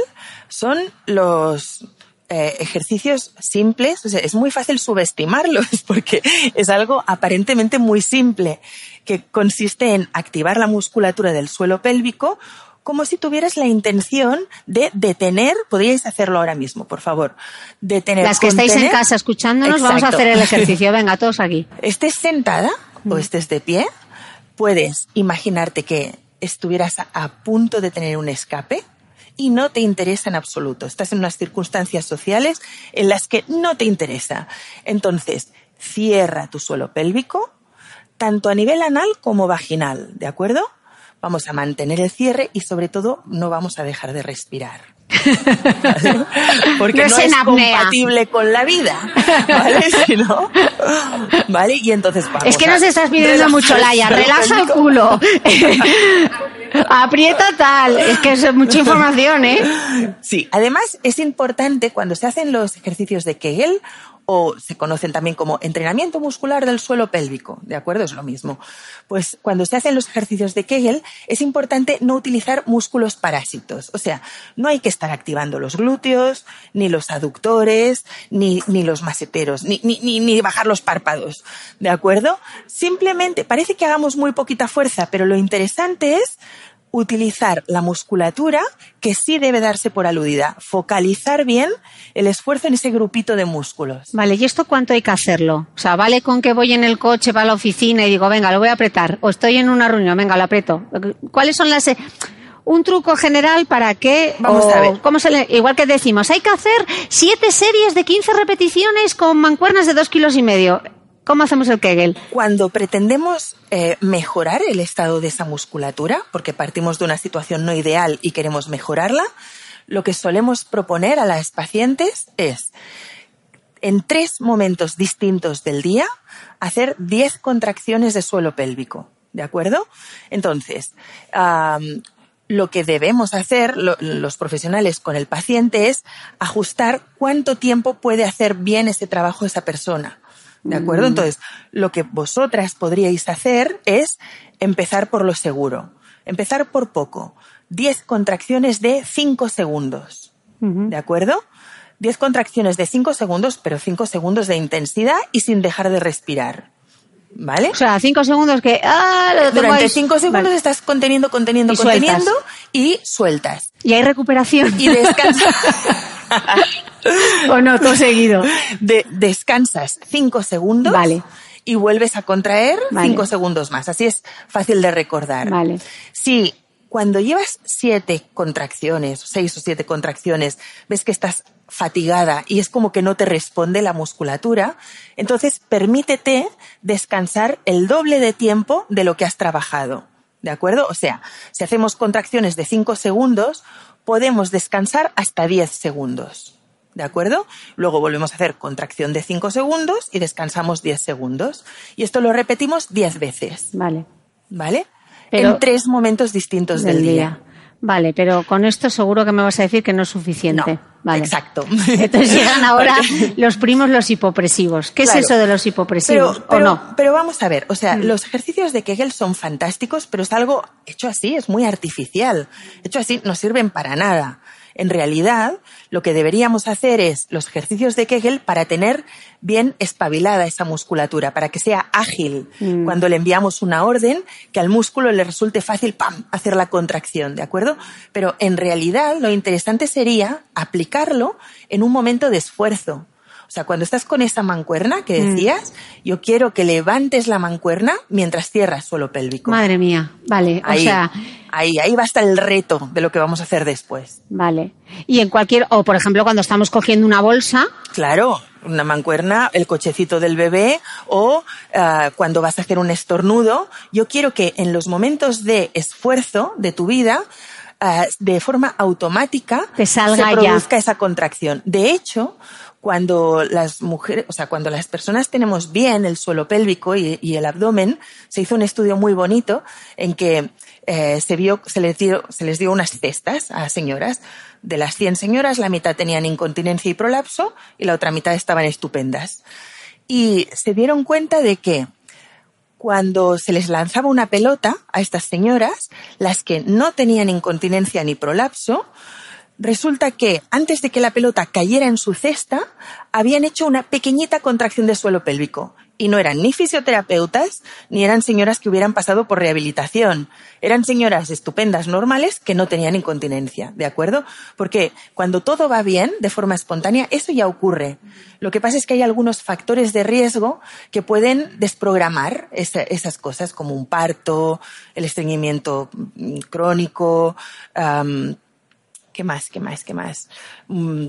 son los eh, ejercicios simples, es muy fácil subestimarlos <laughs> porque es algo aparentemente muy simple, que consiste en activar la musculatura del suelo pélvico como si tuvieras la intención de detener, podríais hacerlo ahora mismo, por favor, detener. Las que estáis en casa escuchándonos, vamos a hacer el ejercicio, <laughs> venga, todos aquí. Estés sentada o estés de pie, puedes imaginarte que estuvieras a punto de tener un escape y no te interesa en absoluto. Estás en unas circunstancias sociales en las que no te interesa. Entonces, cierra tu suelo pélvico, tanto a nivel anal como vaginal, ¿de acuerdo? vamos a mantener el cierre y sobre todo no vamos a dejar de respirar. <laughs> Porque no, es, compatible con la vida, ¿vale? <laughs> Si no, ¿vale? Y entonces vamos Es que nos estás pidiendo mucho, Laia. Relaja el culo. <laughs> Aprieta tal. Es que es mucha información, ¿eh? Sí. Además, es importante cuando se hacen los ejercicios de Kegel o se conocen también como entrenamiento muscular del suelo pélvico, ¿de acuerdo? Es lo mismo. Pues cuando se hacen los ejercicios de Kegel es importante no utilizar músculos parásitos, o sea, no hay que estar activando los glúteos, ni los aductores, ni, ni los maseteros, ni, ni, ni bajar los párpados, ¿de acuerdo? Simplemente parece que hagamos muy poquita fuerza, pero lo interesante es utilizar la musculatura que sí debe darse por aludida, focalizar bien el esfuerzo en ese grupito de músculos. Vale, ¿y esto cuánto hay que hacerlo? O sea, ¿vale con que voy en el coche para la oficina y digo, venga, lo voy a apretar? ¿O estoy en una reunión, venga, lo aprieto? ¿Cuáles son las... un truco general para que, vamos a ver, ¿cómo se igual que decimos, hay que hacer siete series de 15 repeticiones con mancuernas de dos kilos y medio. ¿Cómo hacemos el Kegel? Cuando pretendemos eh, mejorar el estado de esa musculatura, porque partimos de una situación no ideal y queremos mejorarla, lo que solemos proponer a las pacientes es, en tres momentos distintos del día, hacer 10 contracciones de suelo pélvico. ¿De acuerdo? Entonces, lo que debemos hacer los profesionales con el paciente es ajustar cuánto tiempo puede hacer bien ese trabajo esa persona. ¿De acuerdo? Mm. Entonces, lo que vosotras podríais hacer es empezar por lo seguro. Empezar por poco. 10 contracciones de 5 segundos. ¿De acuerdo? 10 contracciones de 5 segundos, pero 5 segundos de intensidad y sin dejar de respirar. ¿Vale? O sea, 5 segundos que... Ah, Durante 5 segundos estás conteniendo, conteniendo, conteniendo y sueltas. Y hay recuperación. Y descansas. <laughs> o no, todo seguido. descansas cinco segundos. Vale. Y vuelves a contraer cinco segundos más. Así es fácil de recordar. Vale. Si cuando llevas siete contracciones, seis o siete contracciones, ves que estás fatigada y es como que no te responde la musculatura, entonces permítete descansar el doble de tiempo de lo que has trabajado. ¿De acuerdo? O sea, si hacemos contracciones de cinco segundos, podemos descansar hasta 10 segundos. ¿De acuerdo? Luego volvemos a hacer contracción de 5 segundos y descansamos 10 segundos. Y esto lo repetimos 10 veces. Vale. ¿Vale? en tres momentos distintos del, día. Vale, pero con esto seguro que me vas a decir que no es suficiente. Vale. Exacto. Entonces llegan ahora <laughs> los primos, los hipopresivos. ¿Qué es eso de los hipopresivos pero, o no? Pero vamos a ver, o sea, mm. los ejercicios de Kegel son fantásticos, pero es algo hecho así, es muy artificial. Hecho así, no sirven para nada. En realidad, lo que deberíamos hacer es los ejercicios de Kegel para tener bien espabilada esa musculatura, para que sea ágil mm. cuando le enviamos una orden, que al músculo le resulte fácil, ¡pam!, hacer la contracción, ¿de acuerdo? Pero en realidad lo interesante sería aplicarlo en un momento de esfuerzo. O sea, cuando estás con esa mancuerna que mm. decías, yo quiero que levantes la mancuerna mientras cierras suelo pélvico. Madre mía, vale. Ahí, o sea, ahí, ahí va a estar el reto de lo que vamos a hacer después. Vale. Y en cualquier, o por ejemplo, cuando estamos cogiendo una bolsa. Claro, una mancuerna, el cochecito del bebé o ah, cuando vas a hacer un estornudo. Yo quiero que en los momentos de esfuerzo de tu vida, ah, de forma automática, Te salga se produzca esa contracción. De hecho, cuando las mujeres, o sea, cuando las personas tenemos bien el suelo pélvico y, el abdomen, se hizo un estudio muy bonito en que eh, se vio, se les dio, se les dio unas cestas a señoras. De las 100 señoras, la mitad tenían incontinencia y prolapso y la otra mitad estaban estupendas. Y se dieron cuenta de que cuando se les lanzaba una pelota a estas señoras, las que no tenían incontinencia ni prolapso, resulta que antes de que la pelota cayera en su cesta, habían hecho una pequeñita contracción de suelo pélvico. Y no eran ni fisioterapeutas, ni eran señoras que hubieran pasado por rehabilitación. Eran señoras estupendas, normales, que no tenían incontinencia, ¿de acuerdo? Porque cuando todo va bien, de forma espontánea, eso ya ocurre. Lo que pasa es que hay algunos factores de riesgo que pueden desprogramar esas cosas, como un parto, el estreñimiento crónico, ¿Qué más? ¿Qué más? ¿Qué más? Mm,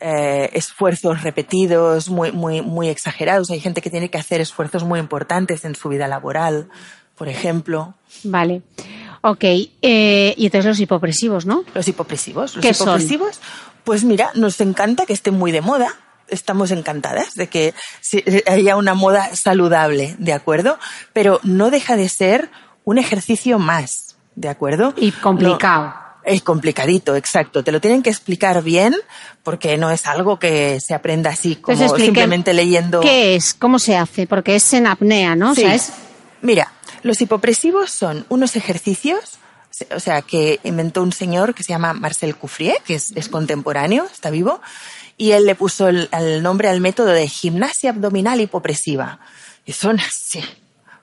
eh, esfuerzos repetidos, muy, muy, muy exagerados. Hay gente que tiene que hacer esfuerzos muy importantes en su vida laboral, por ejemplo. Vale. Ok, eh, y entonces los hipopresivos, ¿no? Los hipopresivos. Los ¿Qué son? hipopresivos, pues mira, nos encanta que estén muy de moda. Estamos encantadas de que se- haya una moda saludable, ¿de acuerdo? Pero no deja de ser un ejercicio más, ¿de acuerdo? Y complicado. No, es complicadito, exacto. Te lo tienen que explicar bien porque no es algo que se aprenda así como Entonces simplemente leyendo. ¿Qué es? ¿Cómo se hace? Porque es en apnea, ¿no? Sí. O sea, es Mira, los hipopresivos son unos ejercicios, o sea, que inventó un señor que se llama Marcel Coufrier, que es, es contemporáneo, está vivo, y él le puso el, el nombre al método de gimnasia abdominal hipopresiva. Y son así,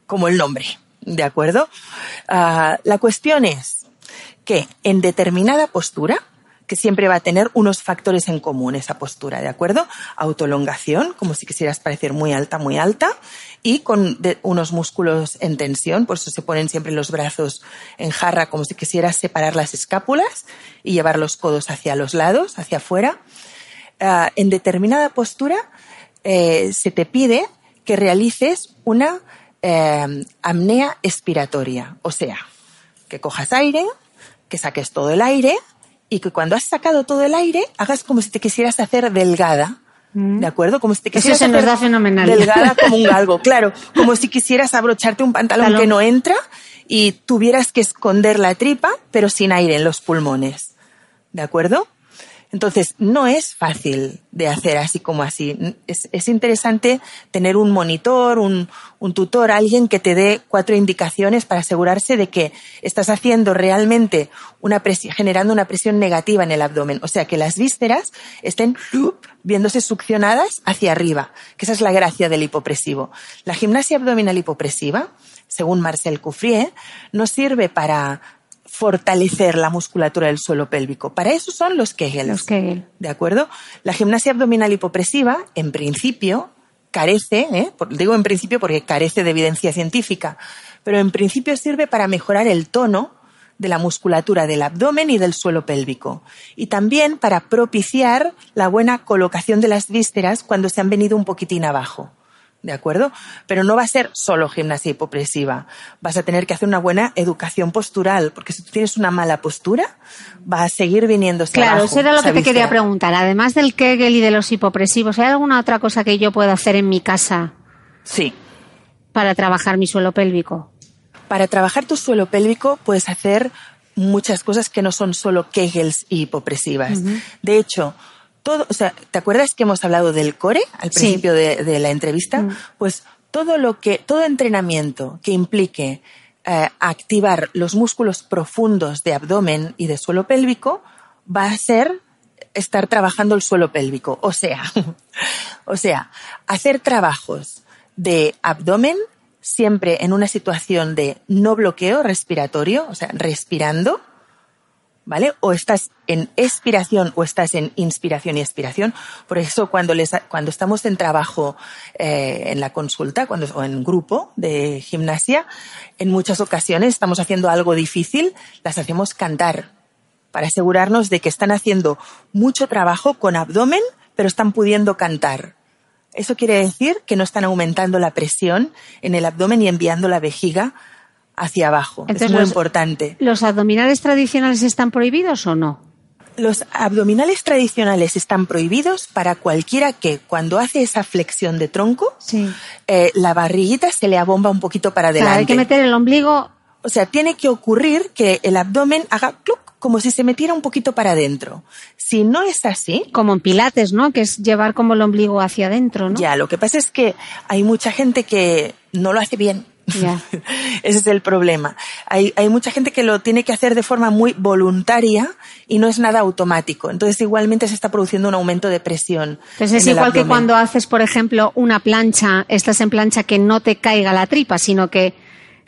como el nombre, ¿de acuerdo? Ah, la cuestión es que en determinada postura, que siempre va a tener unos factores en común esa postura, ¿de acuerdo? Autolongación, como si quisieras parecer muy alta, muy alta, y con unos músculos en tensión, por eso se ponen siempre los brazos en jarra, como si quisieras separar las escápulas y llevar los codos hacia los lados, hacia afuera. Ah, en determinada postura eh, se te pide que realices una eh, apnea expiratoria, o sea, que cojas aire, que saques todo el aire y que cuando has sacado todo el aire hagas como si te quisieras hacer delgada. ¿De acuerdo? Como si te Mm. Eso quisieras se nos hacer da fenomenal. delgada como un galgo, <laughs> claro. Como si quisieras abrocharte un pantalón Talón. que no entra y tuvieras que esconder la tripa, pero sin aire en los pulmones. ¿De acuerdo? Entonces, no es fácil de hacer así como así. Es, es interesante tener un monitor, un, un tutor, alguien que te dé cuatro indicaciones para asegurarse de que estás haciendo realmente una presión, generando una presión negativa en el abdomen. O sea, que las vísceras estén viéndose succionadas hacia arriba, que esa es la gracia del hipopresivo. La gimnasia abdominal hipopresiva, según Marcel Coufrier, nos sirve para fortalecer la musculatura del suelo pélvico. Para eso son los Kegels. Los Kegel. ¿De acuerdo? La gimnasia abdominal hipopresiva, en principio, carece, ¿eh? Digo en principio porque carece de evidencia científica, pero en principio sirve para mejorar el tono de la musculatura del abdomen y del suelo pélvico. Y también para propiciar la buena colocación de las vísceras cuando se han venido un poquitín abajo. ¿De acuerdo? Pero no va a ser solo gimnasia hipopresiva. Vas a tener que hacer una buena educación postural, porque si tú tienes una mala postura, va a seguir viniéndose Claro, abajo. eso era lo que te quería preguntar. Además del Kegel y de los hipopresivos, ¿hay alguna otra cosa que yo pueda hacer en mi casa Sí. para trabajar mi suelo pélvico? Para trabajar tu suelo pélvico puedes hacer muchas cosas que no son solo Kegels y hipopresivas. De hecho, todo, o sea, ¿te acuerdas que hemos hablado del core al Sí. principio de, de la entrevista? Pues todo lo que, todo entrenamiento que implique eh, activar los músculos profundos de abdomen y de suelo pélvico va a ser estar trabajando el suelo pélvico. O sea, <laughs> o sea, hacer trabajos de abdomen siempre en una situación de no bloqueo respiratorio, o sea, respirando, ¿vale? O estás en expiración o estás en inspiración y expiración. Por eso cuando, les, cuando estamos en trabajo eh, en la consulta cuando, o en grupo de gimnasia, en muchas ocasiones estamos haciendo algo difícil, las hacemos cantar para asegurarnos de que están haciendo mucho trabajo con abdomen, pero están pudiendo cantar. Eso quiere decir que no están aumentando la presión en el abdomen y enviando la vejiga hacia abajo. Entonces, es muy los- importante. ¿Los abdominales tradicionales están prohibidos o no? Los abdominales tradicionales están prohibidos para cualquiera que cuando hace esa flexión de tronco, Sí. eh, la barriguita se le abomba un poquito para adelante. hay que meter el ombligo. O sea, tiene que ocurrir que el abdomen haga cluc, como si se metiera un poquito para adentro. Si no es así, Como en pilates, ¿no? Que es llevar como el ombligo hacia adentro, ¿no? ya, lo que pasa es que hay mucha gente que no lo hace bien. Ya. <laughs> Ese es el problema. Hay, hay mucha gente que lo tiene que hacer de forma muy voluntaria y no es nada automático. Entonces igualmente se está produciendo un aumento de presión. Entonces es en el igual que cuando haces, por ejemplo, una plancha, estás en plancha que no te caiga la tripa, sino que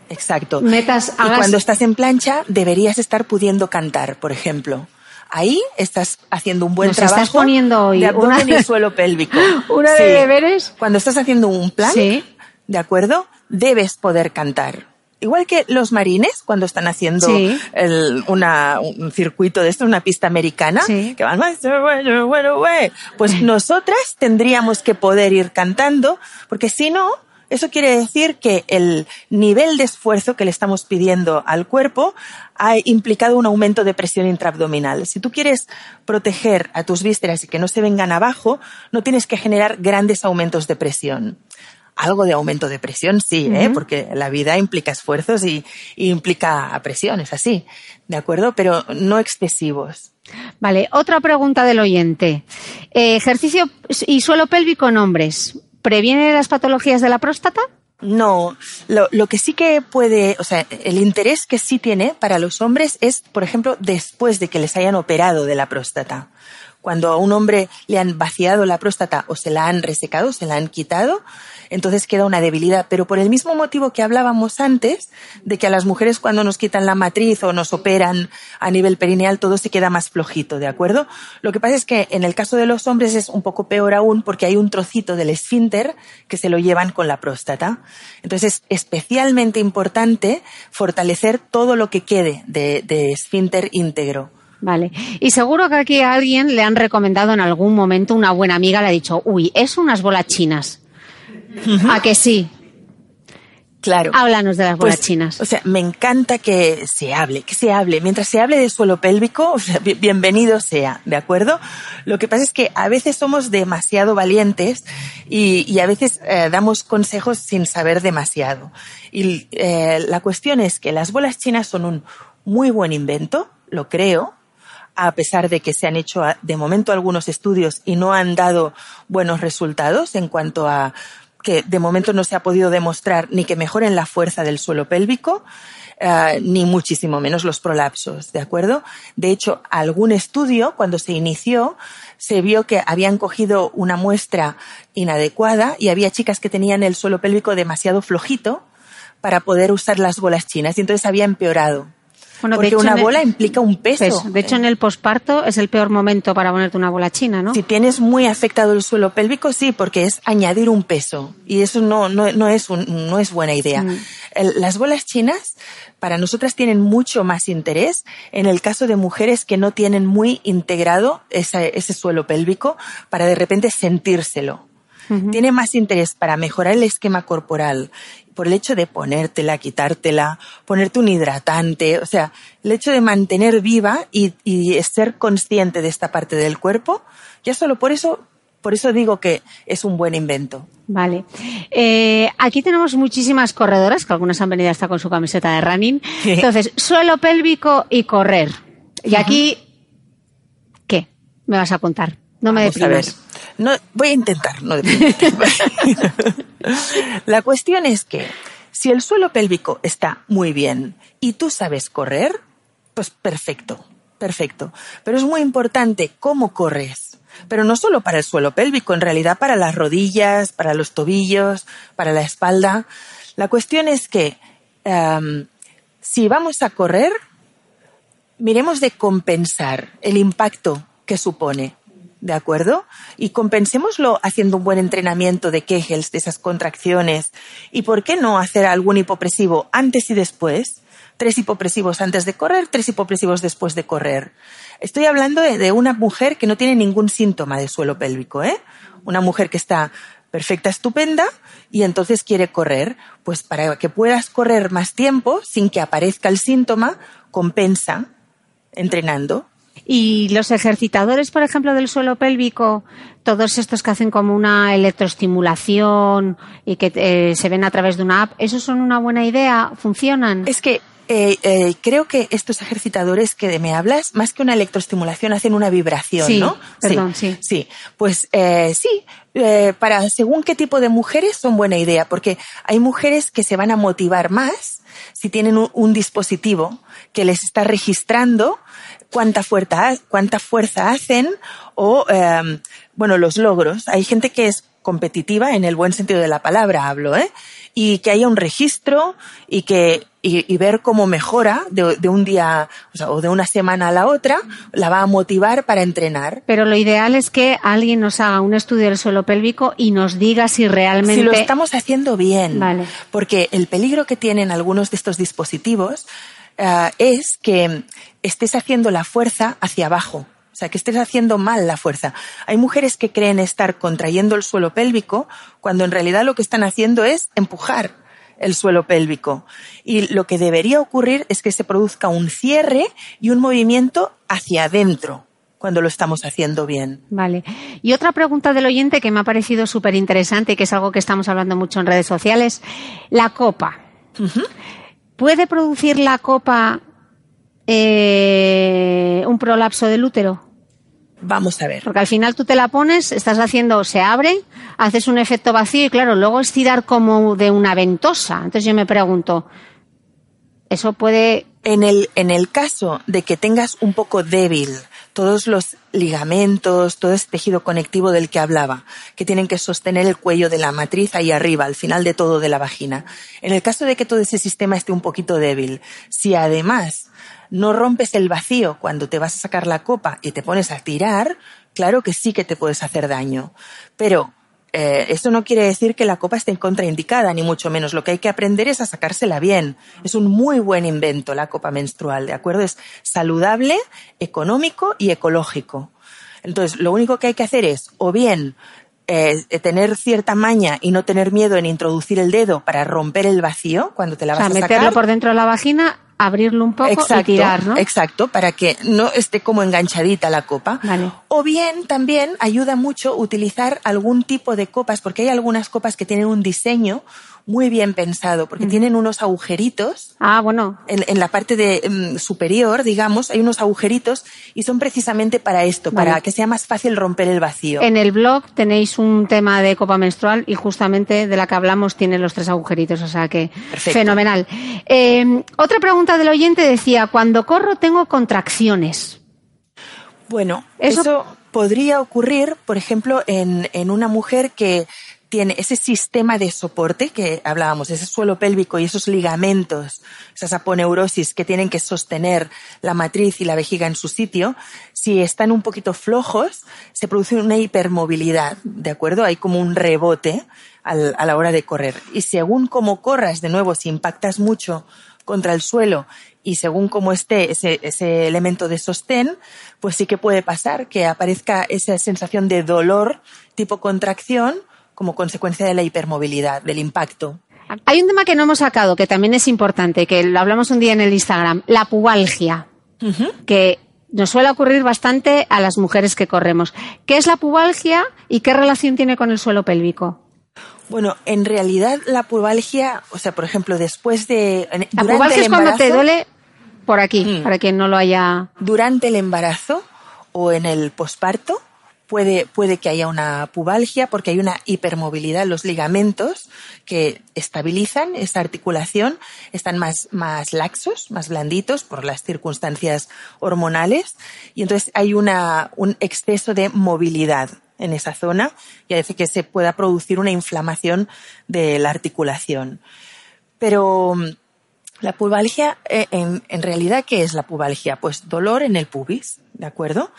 Exacto. metas, Y hagas- cuando estás en plancha, deberías estar pudiendo cantar, por ejemplo. Ahí estás haciendo un buen Nos trabajo estás poniendo hoy de abdomen una- y suelo pélvico. <laughs> una de deberes. Cuando estás haciendo un plan, Sí. ¿de acuerdo? Debes poder cantar. Igual que los marines, cuando están haciendo Sí. el- una, un circuito de esto, una pista americana, Sí. que van, pues nosotras tendríamos que poder ir cantando, porque si no, Eso quiere decir que el nivel de esfuerzo que le estamos pidiendo al cuerpo ha implicado un aumento de presión intraabdominal. Si tú quieres proteger a tus vísceras y que no se vengan abajo, no tienes que generar grandes aumentos de presión. Algo de aumento de presión, sí, ¿eh? porque la vida implica esfuerzos y, y implica presiones, así, ¿de acuerdo? Pero no excesivos. Vale, otra pregunta del oyente. Eh, ejercicio y suelo pélvico en hombres. ¿Previene las patologías de la próstata? No, lo, lo, que sí que puede, o sea, el interés que sí tiene para los hombres es, por ejemplo, después de que les hayan operado de la próstata. Cuando a un hombre le han vaciado la próstata o se la han resecado, se la han quitado, entonces queda una debilidad. Pero por el mismo motivo que hablábamos antes, de que a las mujeres cuando nos quitan la matriz o nos operan a nivel perineal, todo se queda más flojito, ¿de acuerdo? Lo que pasa es que en el caso de los hombres es un poco peor aún porque hay un trocito del esfínter que se lo llevan con la próstata. Entonces es especialmente importante fortalecer todo lo que quede de, esfínter íntegro. Vale. Y seguro que aquí a alguien le han recomendado en algún momento, una buena amiga le ha dicho, uy, es unas bolas chinas. <laughs> ¿A que sí? Claro. Háblanos de las bolas Pues, chinas. O sea, me encanta que se hable, que se hable. Mientras se hable de suelo pélvico, <laughs> o sea, bi- bienvenido sea, ¿de acuerdo? Lo que pasa es que a veces somos demasiado valientes y, y a veces eh, damos consejos sin saber demasiado. Y eh, la cuestión es que las bolas chinas son un muy buen invento, lo creo, a pesar de que se han hecho de momento algunos estudios y no han dado buenos resultados en cuanto a que de momento no se ha podido demostrar ni que mejoren la fuerza del suelo pélvico, eh, ni muchísimo menos los prolapsos, ¿de acuerdo? De hecho, algún estudio, cuando se inició, se vio que habían cogido una muestra inadecuada y había chicas que tenían el suelo pélvico demasiado flojito para poder usar las bolas chinas y entonces había empeorado. Bueno, Porque hecho, una el- bola implica un peso. Pues, de hecho, en el posparto es el peor momento para ponerte una bola china, ¿no? Si tienes muy afectado el suelo pélvico, sí, porque es añadir un peso. Y eso no, no, no, es, un- no es buena idea. Mm. Las bolas chinas, para nosotras, tienen mucho más interés en el caso de mujeres que no tienen muy integrado ese, ese suelo pélvico para de repente sentírselo. Tiene más interés para mejorar el esquema corporal por el hecho de ponértela, quitártela, ponerte un hidratante, o sea, el hecho de mantener viva y, y ser consciente de esta parte del cuerpo, ya solo por eso, por eso digo que es un buen invento. Vale. Eh, aquí tenemos muchísimas corredoras, que algunas han venido hasta con su camiseta de running. <laughs> Entonces, suelo pélvico y correr. Y aquí, ¿qué? Me vas a contar. No me deprimas. No, voy a intentar, no. <laughs> La cuestión es que si el suelo pélvico está muy bien y tú sabes correr, pues perfecto, perfecto. Pero es muy importante cómo corres. Pero no solo para el suelo pélvico, en realidad para las rodillas, para los tobillos, para la espalda. La cuestión es que em, si vamos a correr, miremos de compensar el impacto que supone. ¿De acuerdo? Y compensémoslo haciendo un buen entrenamiento de Kegels, de esas contracciones. ¿Y por qué no hacer algún hipopresivo antes y después? Tres hipopresivos antes de correr, tres hipopresivos después de correr. Estoy hablando de, una mujer que no tiene ningún síntoma de suelo pélvico, ¿eh? Una mujer que está perfecta, estupenda, y entonces quiere correr. Pues para que puedas correr más tiempo sin que aparezca el síntoma, compensa entrenando. Y los ejercitadores, por ejemplo, del suelo pélvico, todos estos que hacen como una electroestimulación y que eh, se ven a través de una app, ¿esos son una buena idea? ¿Funcionan? Es que eh, eh, creo que estos ejercitadores que me hablas, más que una electroestimulación, hacen una vibración, Sí, ¿no? perdón, sí. Sí, pues eh, sí, eh, para según qué tipo de mujeres son buena idea, porque hay mujeres que se van a motivar más si tienen un, un dispositivo que les está registrando cuánta fuerza, cuánta fuerza hacen o, eh, bueno, los logros. Hay gente que es competitiva en el buen sentido de la palabra, hablo, ¿eh? Y que haya un registro y que y, y ver cómo mejora de, de un día o, sea, o de una semana a la otra, la va a motivar para entrenar. Pero lo ideal es que alguien nos haga un estudio del suelo pélvico y nos diga si realmente... Si lo estamos haciendo bien, Vale. porque el peligro que tienen algunos de estos dispositivos eh, es que estés haciendo la fuerza hacia abajo, sea, que estés haciendo mal la fuerza. Hay mujeres que creen estar contrayendo el suelo pélvico cuando en realidad lo que están haciendo es empujar el suelo pélvico. Y lo que debería ocurrir es que se produzca un cierre y un movimiento hacia adentro cuando lo estamos haciendo bien. Vale. Y otra pregunta del oyente que me ha parecido súper interesante y que es algo que estamos hablando mucho en redes sociales. La copa. ¿Puede producir la copa eh, un prolapso del útero? Vamos a ver. Porque al final tú te la pones, estás haciendo, se abre, haces un efecto vacío y claro, luego es tirar como de una ventosa. Entonces yo me pregunto, ¿eso puede...? En el, en el caso de que tengas un poco débil todos los ligamentos, todo ese tejido conectivo del que hablaba, que tienen que sostener el cuello de la matriz ahí arriba, al final de todo de la vagina. En el caso de que todo ese sistema esté un poquito débil, si además no rompes el vacío cuando te vas a sacar la copa y te pones a tirar, claro que sí que te puedes hacer daño. Pero eh, eso no quiere decir que la copa esté contraindicada, ni mucho menos. Lo que hay que aprender es a sacársela bien. Es un muy buen invento la copa menstrual, ¿de acuerdo? Es saludable, económico y ecológico. Entonces, lo único que hay que hacer es, o bien, eh, tener cierta maña y no tener miedo en introducir el dedo para romper el vacío cuando te la vas o sea, a sacar. meterlo por dentro de la vagina abrirlo un poco exacto, y tirar, ¿no? Exacto, para que no esté como enganchadita la copa. Vale. O bien también ayuda mucho utilizar algún tipo de copas, porque hay algunas copas que tienen un diseño muy bien pensado, porque tienen unos agujeritos. Ah, bueno. En, en la parte de um, superior, digamos, hay unos agujeritos y son precisamente para esto, Vale. para que sea más fácil romper el vacío. En el blog tenéis un tema de copa menstrual y justamente de la que hablamos tiene los tres agujeritos, o sea que Perfecto. fenomenal. Eh, otra pregunta del oyente decía, cuando corro tengo contracciones. Bueno, Eso- eso, podría ocurrir, por ejemplo, en, en una mujer que tiene ese sistema de soporte que hablábamos, ese suelo pélvico y esos ligamentos, esas aponeurosis que tienen que sostener la matriz y la vejiga en su sitio, si están un poquito flojos, se produce una hipermovilidad, ¿de acuerdo? Hay como un rebote al- a la hora de correr. Y según cómo corras, de nuevo, si impactas mucho contra el suelo y según cómo esté ese, ese elemento de sostén, pues sí que puede pasar que aparezca esa sensación de dolor tipo contracción como consecuencia de la hipermovilidad, del impacto. Hay un tema que no hemos sacado, que también es importante, que lo hablamos un día en el Instagram, la pubalgia, que nos suele ocurrir bastante a las mujeres que corremos. ¿Qué es la pubalgia y qué relación tiene con el suelo pélvico? Bueno, en realidad la pubalgia, o sea, por ejemplo, después de... La pubalgia el es cuando te duele por aquí, Mm. para quien no lo haya... durante el embarazo o en el posparto puede, puede que haya una pubalgia porque hay una hipermovilidad en los ligamentos que estabilizan esa articulación, están más, más laxos, más blanditos por las circunstancias hormonales y entonces hay una, un exceso de movilidad en esa zona y hace que se pueda producir una inflamación de la articulación. Pero mm, la pubalgia, eh, en, en realidad, ¿qué es la pubalgia? Pues dolor en el pubis, ¿de acuerdo?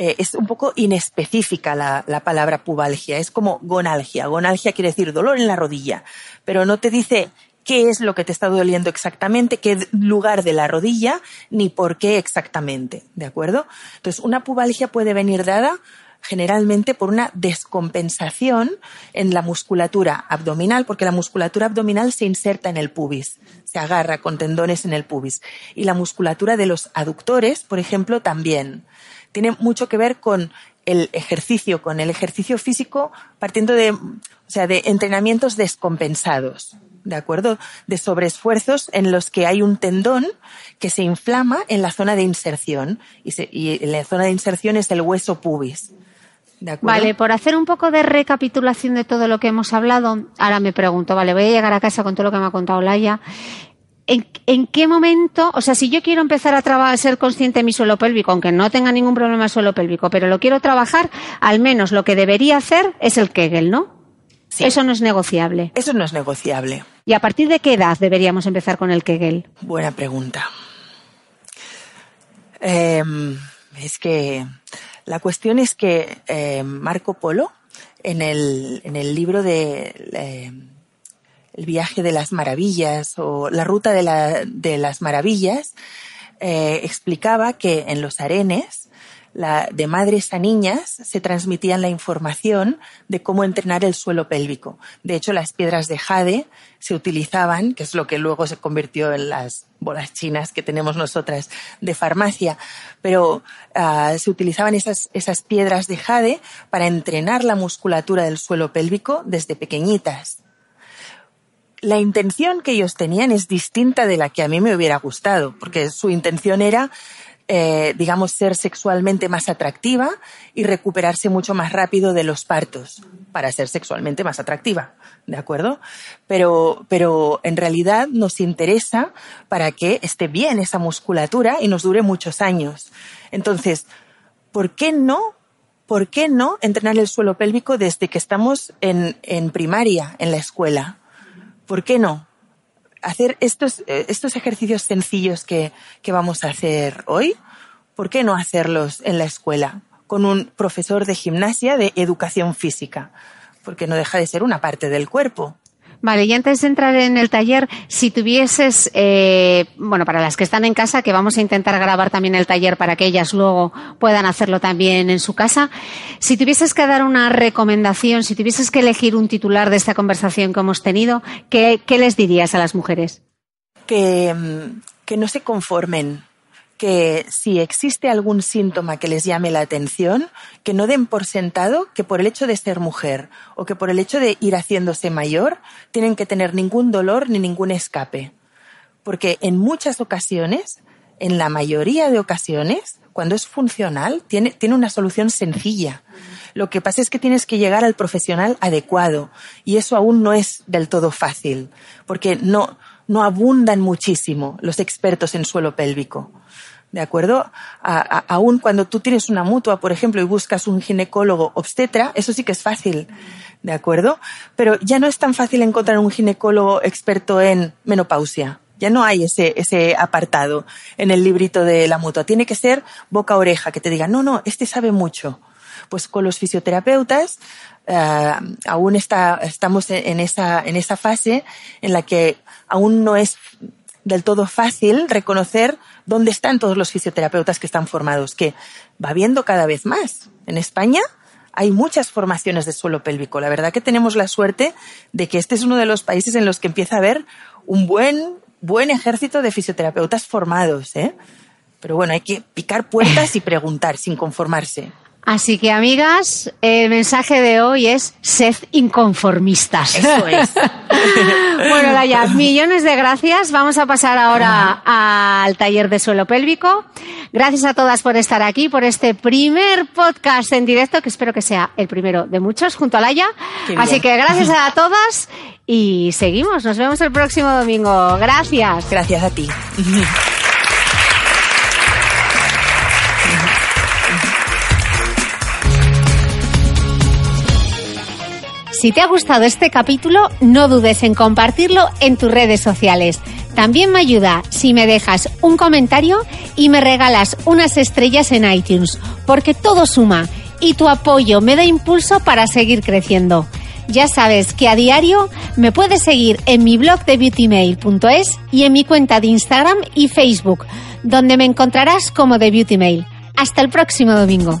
Eh, es un poco inespecífica la, la palabra pubalgia, es como gonalgia. Gonalgia quiere decir dolor en la rodilla, pero no te dice qué es lo que te está doliendo exactamente, qué lugar de la rodilla, ni por qué exactamente, ¿de acuerdo? Entonces, una pubalgia puede venir dada generalmente por una descompensación en la musculatura abdominal, porque la musculatura abdominal se inserta en el pubis, se agarra con tendones en el pubis. Y la musculatura de los aductores, por ejemplo, también. Tiene mucho que ver con el ejercicio, con el ejercicio físico, partiendo de, o sea, de entrenamientos descompensados. ¿De acuerdo? De sobreesfuerzos en los que hay un tendón que se inflama en la zona de inserción. Y, se- y la zona de inserción es el hueso pubis. Vale, por hacer un poco de recapitulación de todo lo que hemos hablado, ahora me pregunto, vale, voy a llegar a casa con todo lo que me ha contado Laia. ¿En, en qué momento, o sea, si yo quiero empezar a trabajar, a ser consciente de mi suelo pélvico, aunque no tenga ningún problema de suelo pélvico, pero lo quiero trabajar, al menos lo que debería hacer es el Kegel, ¿no? Sí. Eso no es negociable. Eso no es negociable. ¿Y a partir de qué edad deberíamos empezar con el Kegel? Buena pregunta. Em, es que la cuestión es que eh, Marco Polo, en el, en el libro de eh, El viaje de las maravillas o la ruta de, la- de las maravillas, eh, explicaba que en los arenes de madres a niñas se transmitían la información de cómo entrenar el suelo pélvico. De hecho, las piedras de jade se utilizaban, que es lo que luego se convirtió en las bolas chinas que tenemos nosotras de farmacia, pero ah, se utilizaban esas, esas piedras de jade para entrenar la musculatura del suelo pélvico desde pequeñitas. La intención que ellos tenían es distinta de la que a mí me hubiera gustado, porque su intención era eh, digamos, ser sexualmente más atractiva y recuperarse mucho más rápido de los partos para ser sexualmente más atractiva, ¿de acuerdo? Pero, pero en realidad nos interesa para que esté bien esa musculatura y nos dure muchos años. Entonces, ¿por qué no? ¿Por qué no entrenar el suelo pélvico desde que estamos en, en primaria, en la escuela? ¿Por qué no? hacer estos, eh, estos ejercicios sencillos que, que vamos a hacer hoy, ¿por qué no hacerlos en la escuela con un profesor de gimnasia de educación física? Porque no deja de ser una parte del cuerpo. Vale, y antes de entrar en el taller, si tuvieses, eh, bueno, para las que están en casa, que vamos a intentar grabar también el taller para que ellas luego puedan hacerlo también en su casa, si tuvieses que dar una recomendación, si tuvieses que elegir un titular de esta conversación que hemos tenido, ¿qué, qué les dirías a las mujeres? Que, mm, que no se conformen, que si existe algún síntoma que les llame la atención, que no den por sentado que por el hecho de ser mujer o que por el hecho de ir haciéndose mayor tienen que tener ningún dolor ni ningún escape. Porque en muchas ocasiones, en la mayoría de ocasiones, cuando es funcional, tiene, tiene una solución sencilla. Lo que pasa es que tienes que llegar al profesional adecuado y eso aún no es del todo fácil, porque no, no abundan muchísimo los expertos en suelo pélvico. ¿De acuerdo? aún cuando tú tienes una mutua, por ejemplo, y buscas un ginecólogo obstetra, eso sí que es fácil. ¿De acuerdo? Pero ya no es tan fácil encontrar un ginecólogo experto en menopausia. Ya no hay ese, ese apartado en el librito de la mutua. Tiene que ser boca a oreja, que te diga, no, no, este sabe mucho. Pues con los fisioterapeutas eh, aún está, estamos en esa, en esa fase en la que aún no es del todo fácil reconocer dónde están todos los fisioterapeutas que están formados, que va viendo cada vez más. En España hay muchas formaciones de suelo pélvico. La verdad que tenemos la suerte de que este es uno de los países en los que empieza a haber un buen, buen ejército de fisioterapeutas formados, ¿eh? Pero bueno, hay que picar puertas y preguntar sin conformarse. Así que, amigas, el mensaje de hoy es sed inconformistas. Eso es. <laughs> bueno, Daya, millones de gracias. Vamos a pasar ahora al taller de suelo pélvico. Gracias a todas por estar aquí, por este primer podcast en directo, que espero que sea el primero de muchos, junto a Laia. Así que gracias a <laughs> todas y seguimos. Nos vemos el próximo domingo. Gracias. Gracias a ti. Si te ha gustado este capítulo, no dudes en compartirlo en tus redes sociales. También me ayuda si me dejas un comentario y me regalas unas estrellas en iTunes, porque todo suma y tu apoyo me da impulso para seguir creciendo. Ya sabes que a diario me puedes seguir en mi blog de beautymail.es y en mi cuenta de Instagram y Facebook, donde me encontrarás como de Beautymail. Hasta el próximo domingo.